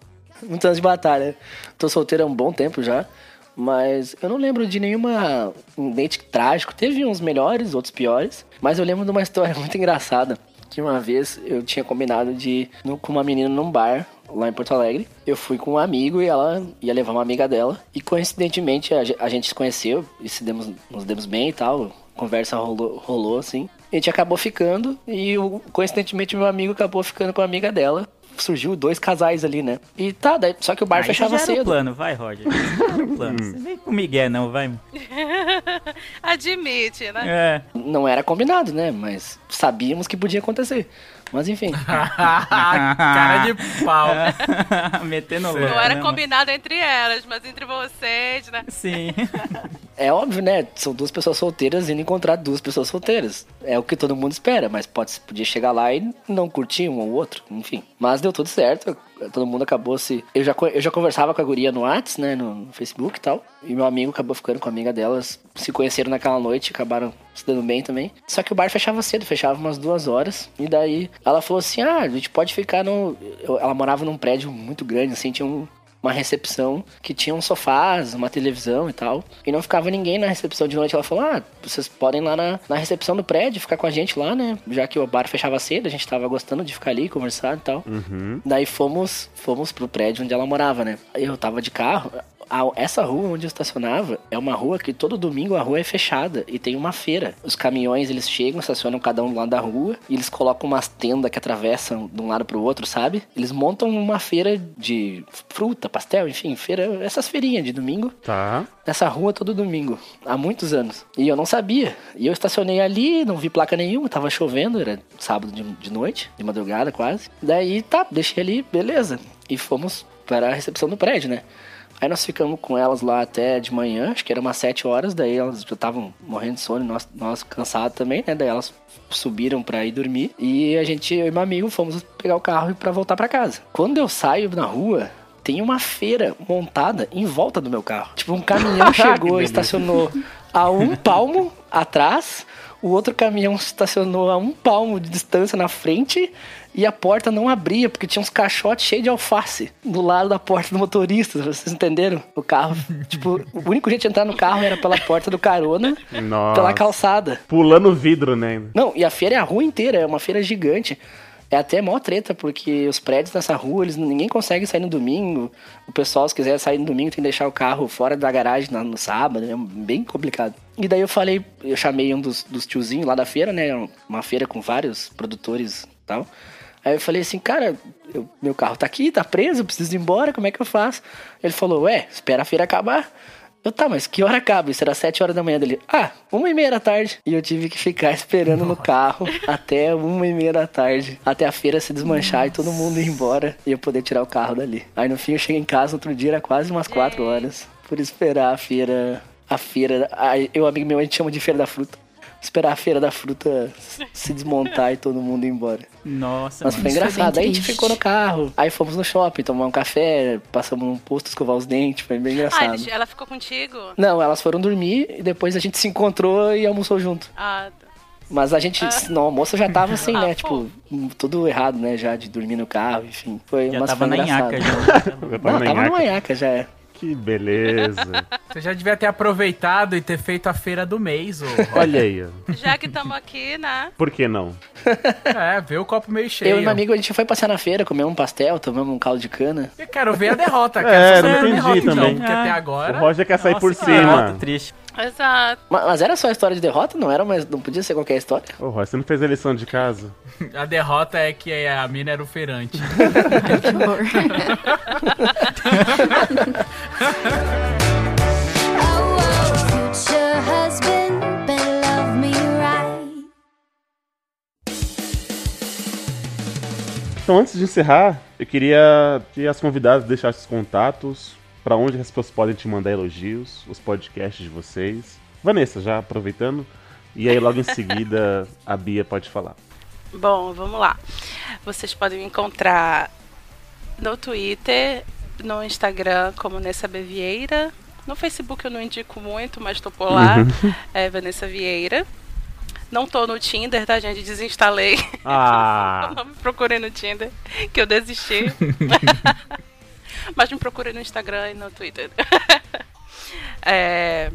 muitos anos de batalha. Tô solteiro há um bom tempo já. Mas eu não lembro de nenhuma um date trágico. Teve uns melhores, outros piores. Mas eu lembro de uma história muito engraçada. Que uma vez eu tinha combinado de ir com uma menina num bar lá em Porto Alegre. Eu fui com um amigo e ela ia levar uma amiga dela. E coincidentemente a gente se conheceu e se demos, nos demos bem e tal. Conversa rolou, rolou assim. A gente acabou ficando e o- coincidentemente meu amigo acabou ficando com a amiga dela. Surgiu dois casais ali, né? E tá, daí, só que o bar Aí fechava já era o cedo. plano, vai, Roger. O plano. Você vem com Miguel, não, vai. Admite, né? É. Não era combinado, né? Mas sabíamos que podia acontecer. Mas enfim. Cara de pau. Metendo louco. Não era né, combinado entre elas, mas entre vocês, né? Sim. É óbvio, né? São duas pessoas solteiras indo encontrar duas pessoas solteiras. É o que todo mundo espera, mas pode, podia chegar lá e não curtir um ou outro, enfim. Mas deu tudo certo, todo mundo acabou se... Eu já, eu já conversava com a guria no Whats, né, no, Facebook e tal. E meu amigo acabou ficando com a amiga delas. Se conheceram naquela noite, acabaram se dando bem também. Só que o bar fechava cedo, fechava umas duas horas. E daí ela falou assim, ah, a gente pode ficar no... Ela morava num prédio muito grande, assim, tinha um uma recepção que tinha uns sofás, uma televisão e tal. E não ficava ninguém na recepção de noite. Ela falou: Ah, vocês podem ir lá na, na recepção do prédio, ficar com a gente lá, né? Já que o bar fechava cedo, a gente tava gostando de ficar ali, conversar e tal. Uhum. Daí fomos, fomos pro prédio onde ela morava, né? Eu tava de carro. A- essa rua onde eu estacionava é uma rua que todo domingo a rua é fechada e tem uma feira. Os caminhões eles chegam, estacionam cada um do lado da rua e eles colocam umas tendas que atravessam de um lado pro outro, sabe? Eles montam uma feira de fruta, pastel, enfim, feira, essas feirinhas de domingo Tá. nessa rua todo domingo, há muitos anos. E eu não sabia. E eu estacionei ali, não vi placa nenhuma, tava chovendo, era sábado de, de noite, de madrugada quase. Daí tá, deixei ali, beleza. E fomos para a recepção do prédio, né? Aí nós ficamos com elas lá até de manhã, acho que era umas 7 horas, daí elas já estavam morrendo de sono, nós, nós cansados também, né? Daí elas subiram pra ir dormir e a gente, eu e meu amigo, fomos pegar o carro e pra voltar pra casa. Quando eu saio na rua, tem uma feira montada em volta do meu carro. Tipo, um caminhão chegou e estacionou a um palmo atrás, o outro caminhão estacionou a um palmo de distância na frente e a porta não abria porque tinha uns caixotes cheios de alface do lado da porta do motorista. Vocês entenderam? O carro, tipo, o único jeito de entrar no carro era pela porta do carona, Nossa. pela calçada. Pulando vidro, né? Não, e a feira é a rua inteira, é uma feira gigante. É até mó treta, porque os prédios nessa rua, eles, ninguém consegue sair no domingo. O pessoal, se quiser sair no domingo, tem que deixar o carro fora da garagem na- no sábado, é bem complicado. E daí eu falei, eu chamei um dos, dos tiozinhos lá da feira, né? Uma feira com vários produtores e tal. Aí eu falei assim, cara, eu- meu carro tá aqui, tá preso, eu preciso ir embora, como é que eu faço? Ele falou, ué, espera a feira acabar. Eu, tá, mas que hora acaba? Isso era sete horas da manhã dele. Ah, uma e meia da tarde. E eu tive que ficar esperando no carro até uma e meia da tarde. Até a feira se desmanchar e todo mundo ir embora e eu poder tirar o carro dali. Aí no fim eu cheguei em casa, outro dia era quase umas quatro horas. Por esperar a feira. A feira. Aí, eu, amigo meu, a gente chama de feira da fruta. Esperar a feira da fruta se desmontar e todo mundo ir embora. Nossa, Mas mano. foi engraçado. Aí a gente ficou no carro. Aí fomos no shopping tomar um café, passamos num posto escovar os dentes. Foi bem Ah, engraçado. eles- ela ficou contigo? Não, elas foram dormir e depois a gente se encontrou e almoçou junto. Ah, tá. Mas a gente, no almoço já tava assim, Ah, né? pô. Tipo, tudo errado, né? Já de dormir no carro, enfim. Foi, Já tava na engraçado. nhaca já. Já tá Não, na tava numa nhaca já. é. Que beleza. Você já devia ter aproveitado e ter feito a feira do mês, ô. Olha aí. Já que estamos aqui, né? Por que não? É, vê o copo meio cheio. Eu e meu amigo, a gente foi passear na feira, comemos um pastel, tomamos um caldo de cana. Eu quero ver a derrota. É, quero só não saber a entendi derrota, então, também. porque até agora... O Roger quer sair Nossa, por cima. derrota triste. Exato. Mas, mas era só a história de derrota? Não era, mas não podia ser qualquer história? Ô, Roger, você não fez a lição de casa? A derrota é que a mina era o feirante. Que horror. Então, antes de encerrar, eu queria que as convidadas deixassem os contatos, pra onde as pessoas podem te mandar elogios, os podcasts de vocês. Vanessa, já aproveitando, e aí logo em seguida a Bia pode falar. Bom, vamos lá. Vocês podem me encontrar no Twitter, no Instagram como Nessa B. Vieira. No Facebook eu não indico muito, mas tô por lá. É Vanessa Vieira. Não tô no Tinder, tá, gente? Desinstalei. Ah. não me procurei no Tinder, que eu desisti. Mas me procurei no Instagram e no Twitter. É,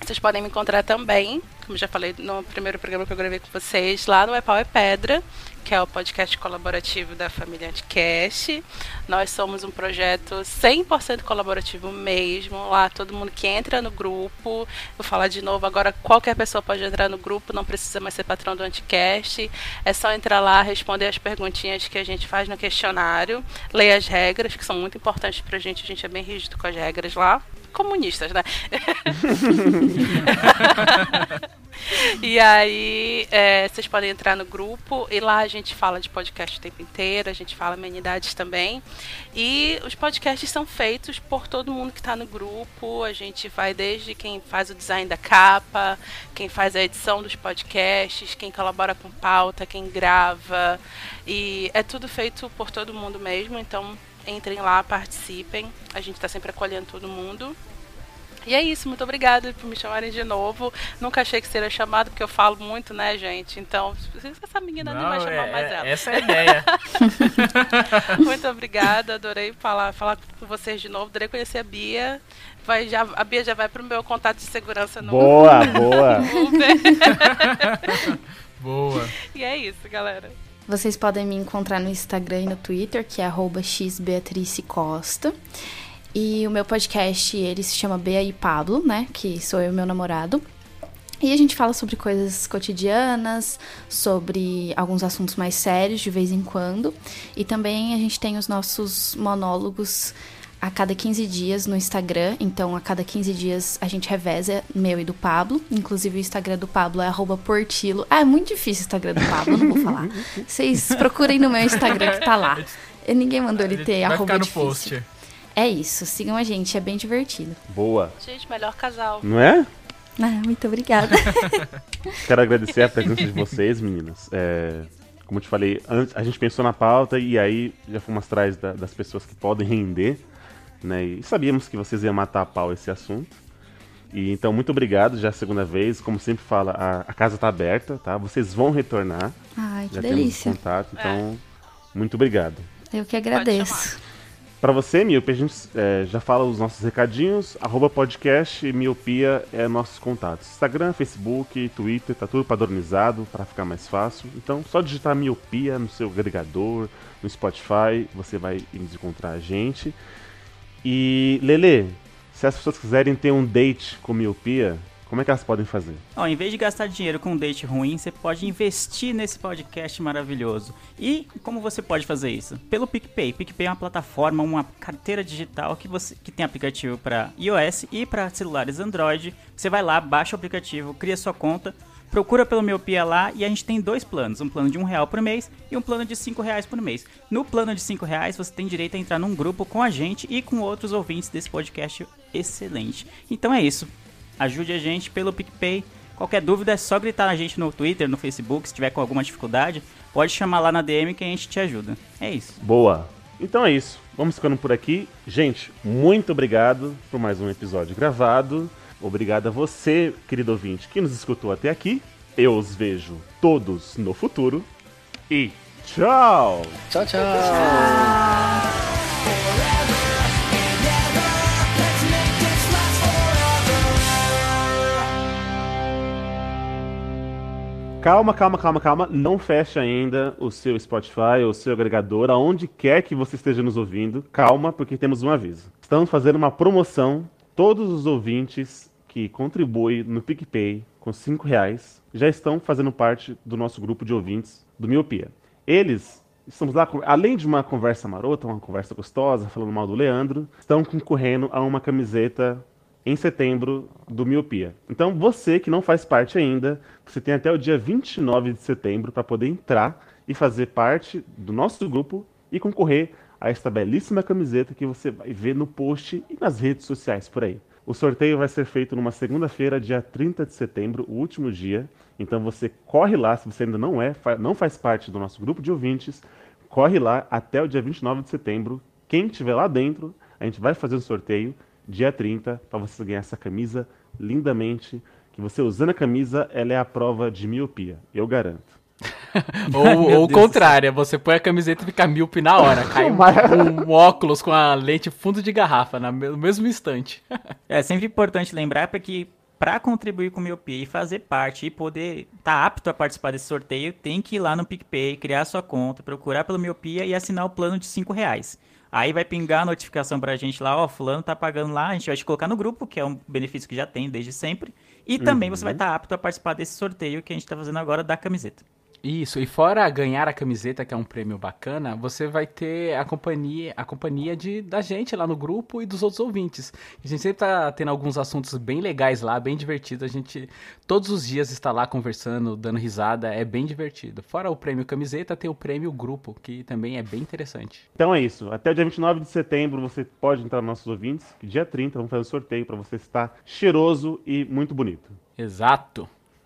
vocês podem me encontrar também, como já falei no primeiro programa que eu gravei com vocês, lá no É Pau é Pedra, que é o podcast colaborativo da família Anticast. Nós somos um projeto 100% colaborativo mesmo. Lá todo mundo que entra no grupo, vou falar de novo agora, qualquer pessoa pode entrar no grupo, não precisa mais ser patrão do Anticast. É só entrar lá, responder as perguntinhas que a gente faz no questionário, ler as regras, que são muito importantes pra gente, a gente é bem rígido com as regras lá comunistas, né? e aí, é, vocês podem entrar no grupo e lá a gente fala de podcast o tempo inteiro, a gente fala amenidades também. E os podcasts são feitos por todo mundo que está no grupo. A gente vai desde quem faz o design da capa, quem faz a edição dos podcasts, quem colabora com pauta, quem grava. E é tudo feito por todo mundo mesmo, então entrem lá, participem. A gente está sempre acolhendo todo mundo. E é isso, muito obrigada por me chamarem de novo. Nunca achei que seria chamado, porque eu falo muito, né, gente? Então, essa menina não, Não, vai chamar é- mais é- ela. essa é a ideia. muito obrigada, adorei falar, falar com vocês de novo. Adorei conhecer a Bia. Vai, já, a Bia já vai pro meu contato de segurança no Boa, boa. Boa. E é isso, galera. Vocês podem me encontrar no Instagram e no Twitter, que é arroba xbeatricecosta. E o meu podcast, ele se chama Bea e Pablo, né? Que sou eu e meu namorado. E a gente fala sobre coisas cotidianas, sobre alguns assuntos mais sérios de vez em quando. E também a gente tem os nossos monólogos a cada 15 dias no Instagram. Então, a cada 15 dias a gente reveza, meu e do Pablo. Inclusive, o Instagram do Pablo é portilo. Ah, é muito difícil o Instagram do Pablo, não vou falar. Vocês procurem no meu Instagram que tá lá. E Ninguém mandou ele ter Vai arroba ficar no difícil. post. É isso, sigam a gente, é bem divertido. Boa. Gente, melhor casal. Não é? Ah, muito obrigada. Quero agradecer a presença de vocês, meninas. É, como eu te falei, antes, a gente pensou na pauta e aí já fomos atrás da- das pessoas que podem render, né? E sabíamos que vocês iam matar a pau esse assunto. E então, muito obrigado, já é a segunda vez. Como sempre fala, a, a casa tá aberta, tá? Vocês vão retornar. Ai, que já delícia. temos contato, então, muito obrigado. Eu que agradeço. Pra você, Miopia, a gente é, já fala os nossos recadinhos. Arroba podcast Miopia é nossos contatos. Instagram, Facebook, Twitter, tá tudo padronizado para ficar mais fácil. Então, só digitar Miopia no seu agregador, no Spotify, você vai encontrar a gente. E, Lele, se as pessoas quiserem ter um date com Miopia, como é que elas podem fazer? Ó, em vez de gastar dinheiro com um date ruim, você pode investir nesse podcast maravilhoso. E como você pode fazer isso? Pelo PicPay. PicPay é uma plataforma, uma carteira digital que, você, que tem aplicativo para iOS e para celulares Android. Você vai lá, baixa o aplicativo, cria sua conta, procura pelo Miopia lá e a gente tem dois planos. Um plano de um real por mês e um plano de cinco reais por mês. No plano de cinco reais, você tem direito a entrar num grupo com a gente e com outros ouvintes desse podcast excelente. Então é isso. Ajude a gente pelo PicPay. Qualquer dúvida é só gritar na gente no Twitter, no Facebook. Se tiver com alguma dificuldade, pode chamar lá na DM que a gente te ajuda. É isso. Boa! Então é isso. Vamos ficando por aqui. Gente, muito obrigado por mais um episódio gravado. Obrigado a você, querido ouvinte, que nos escutou até aqui. Eu os vejo todos no futuro. E tchau! Tchau, tchau. Calma, calma, calma, calma. Não feche ainda o seu Spotify o seu agregador, aonde quer que você esteja nos ouvindo. Calma, porque temos um aviso. Estamos fazendo uma promoção. Todos os ouvintes que contribuem no PicPay com 5 reais já estão fazendo parte do nosso grupo de ouvintes do Miopia. Eles, estamos lá, além de uma conversa marota, uma conversa gostosa, falando mal do Leandro, estão concorrendo a uma camiseta em setembro do Miopia. Então, você que não faz parte ainda, você tem até o dia 29 de setembro para poder entrar e fazer parte do nosso grupo e concorrer a esta belíssima camiseta que você vai ver no post e nas redes sociais por aí. O sorteio vai ser feito numa segunda-feira, dia 30 de setembro, o último dia. Então você corre lá, se você ainda não é, não faz parte do nosso grupo de ouvintes, corre lá até o dia 29 de setembro. Quem estiver lá dentro, a gente vai fazer um sorteio dia 30 para você ganhar essa camisa lindamente que você usando a camisa, ela é a prova de miopia. Eu garanto. Ou o contrário, você põe a camiseta e fica míope na hora. Cai um, um óculos com a lente fundo de garrafa no mesmo instante. É sempre importante lembrar para que para contribuir com o miopia e fazer parte e poder estar tá apto a participar desse sorteio, tem que ir lá no PicPay, criar sua conta, procurar pelo miopia e assinar o plano de 5 reais. Aí vai pingar a notificação pra gente lá, ó, fulano tá pagando lá, a gente vai te colocar no grupo, que é um benefício que já tem desde sempre. E também você vai estar apto a participar desse sorteio que a gente tá fazendo agora da camiseta. Isso, e fora ganhar a camiseta, que é um prêmio bacana, você vai ter a companhia, a companhia de, da gente lá no grupo e dos outros ouvintes. A gente sempre tá tendo alguns assuntos bem legais lá, bem divertidos. A gente todos os dias está lá conversando, dando risada, é bem divertido. Fora o prêmio camiseta, tem o prêmio grupo, que também é bem interessante. Então é isso. Até o dia 29 de setembro você pode entrar nos nossos ouvintes. Dia 30 vamos fazer um sorteio para você estar cheiroso e muito bonito. Exato.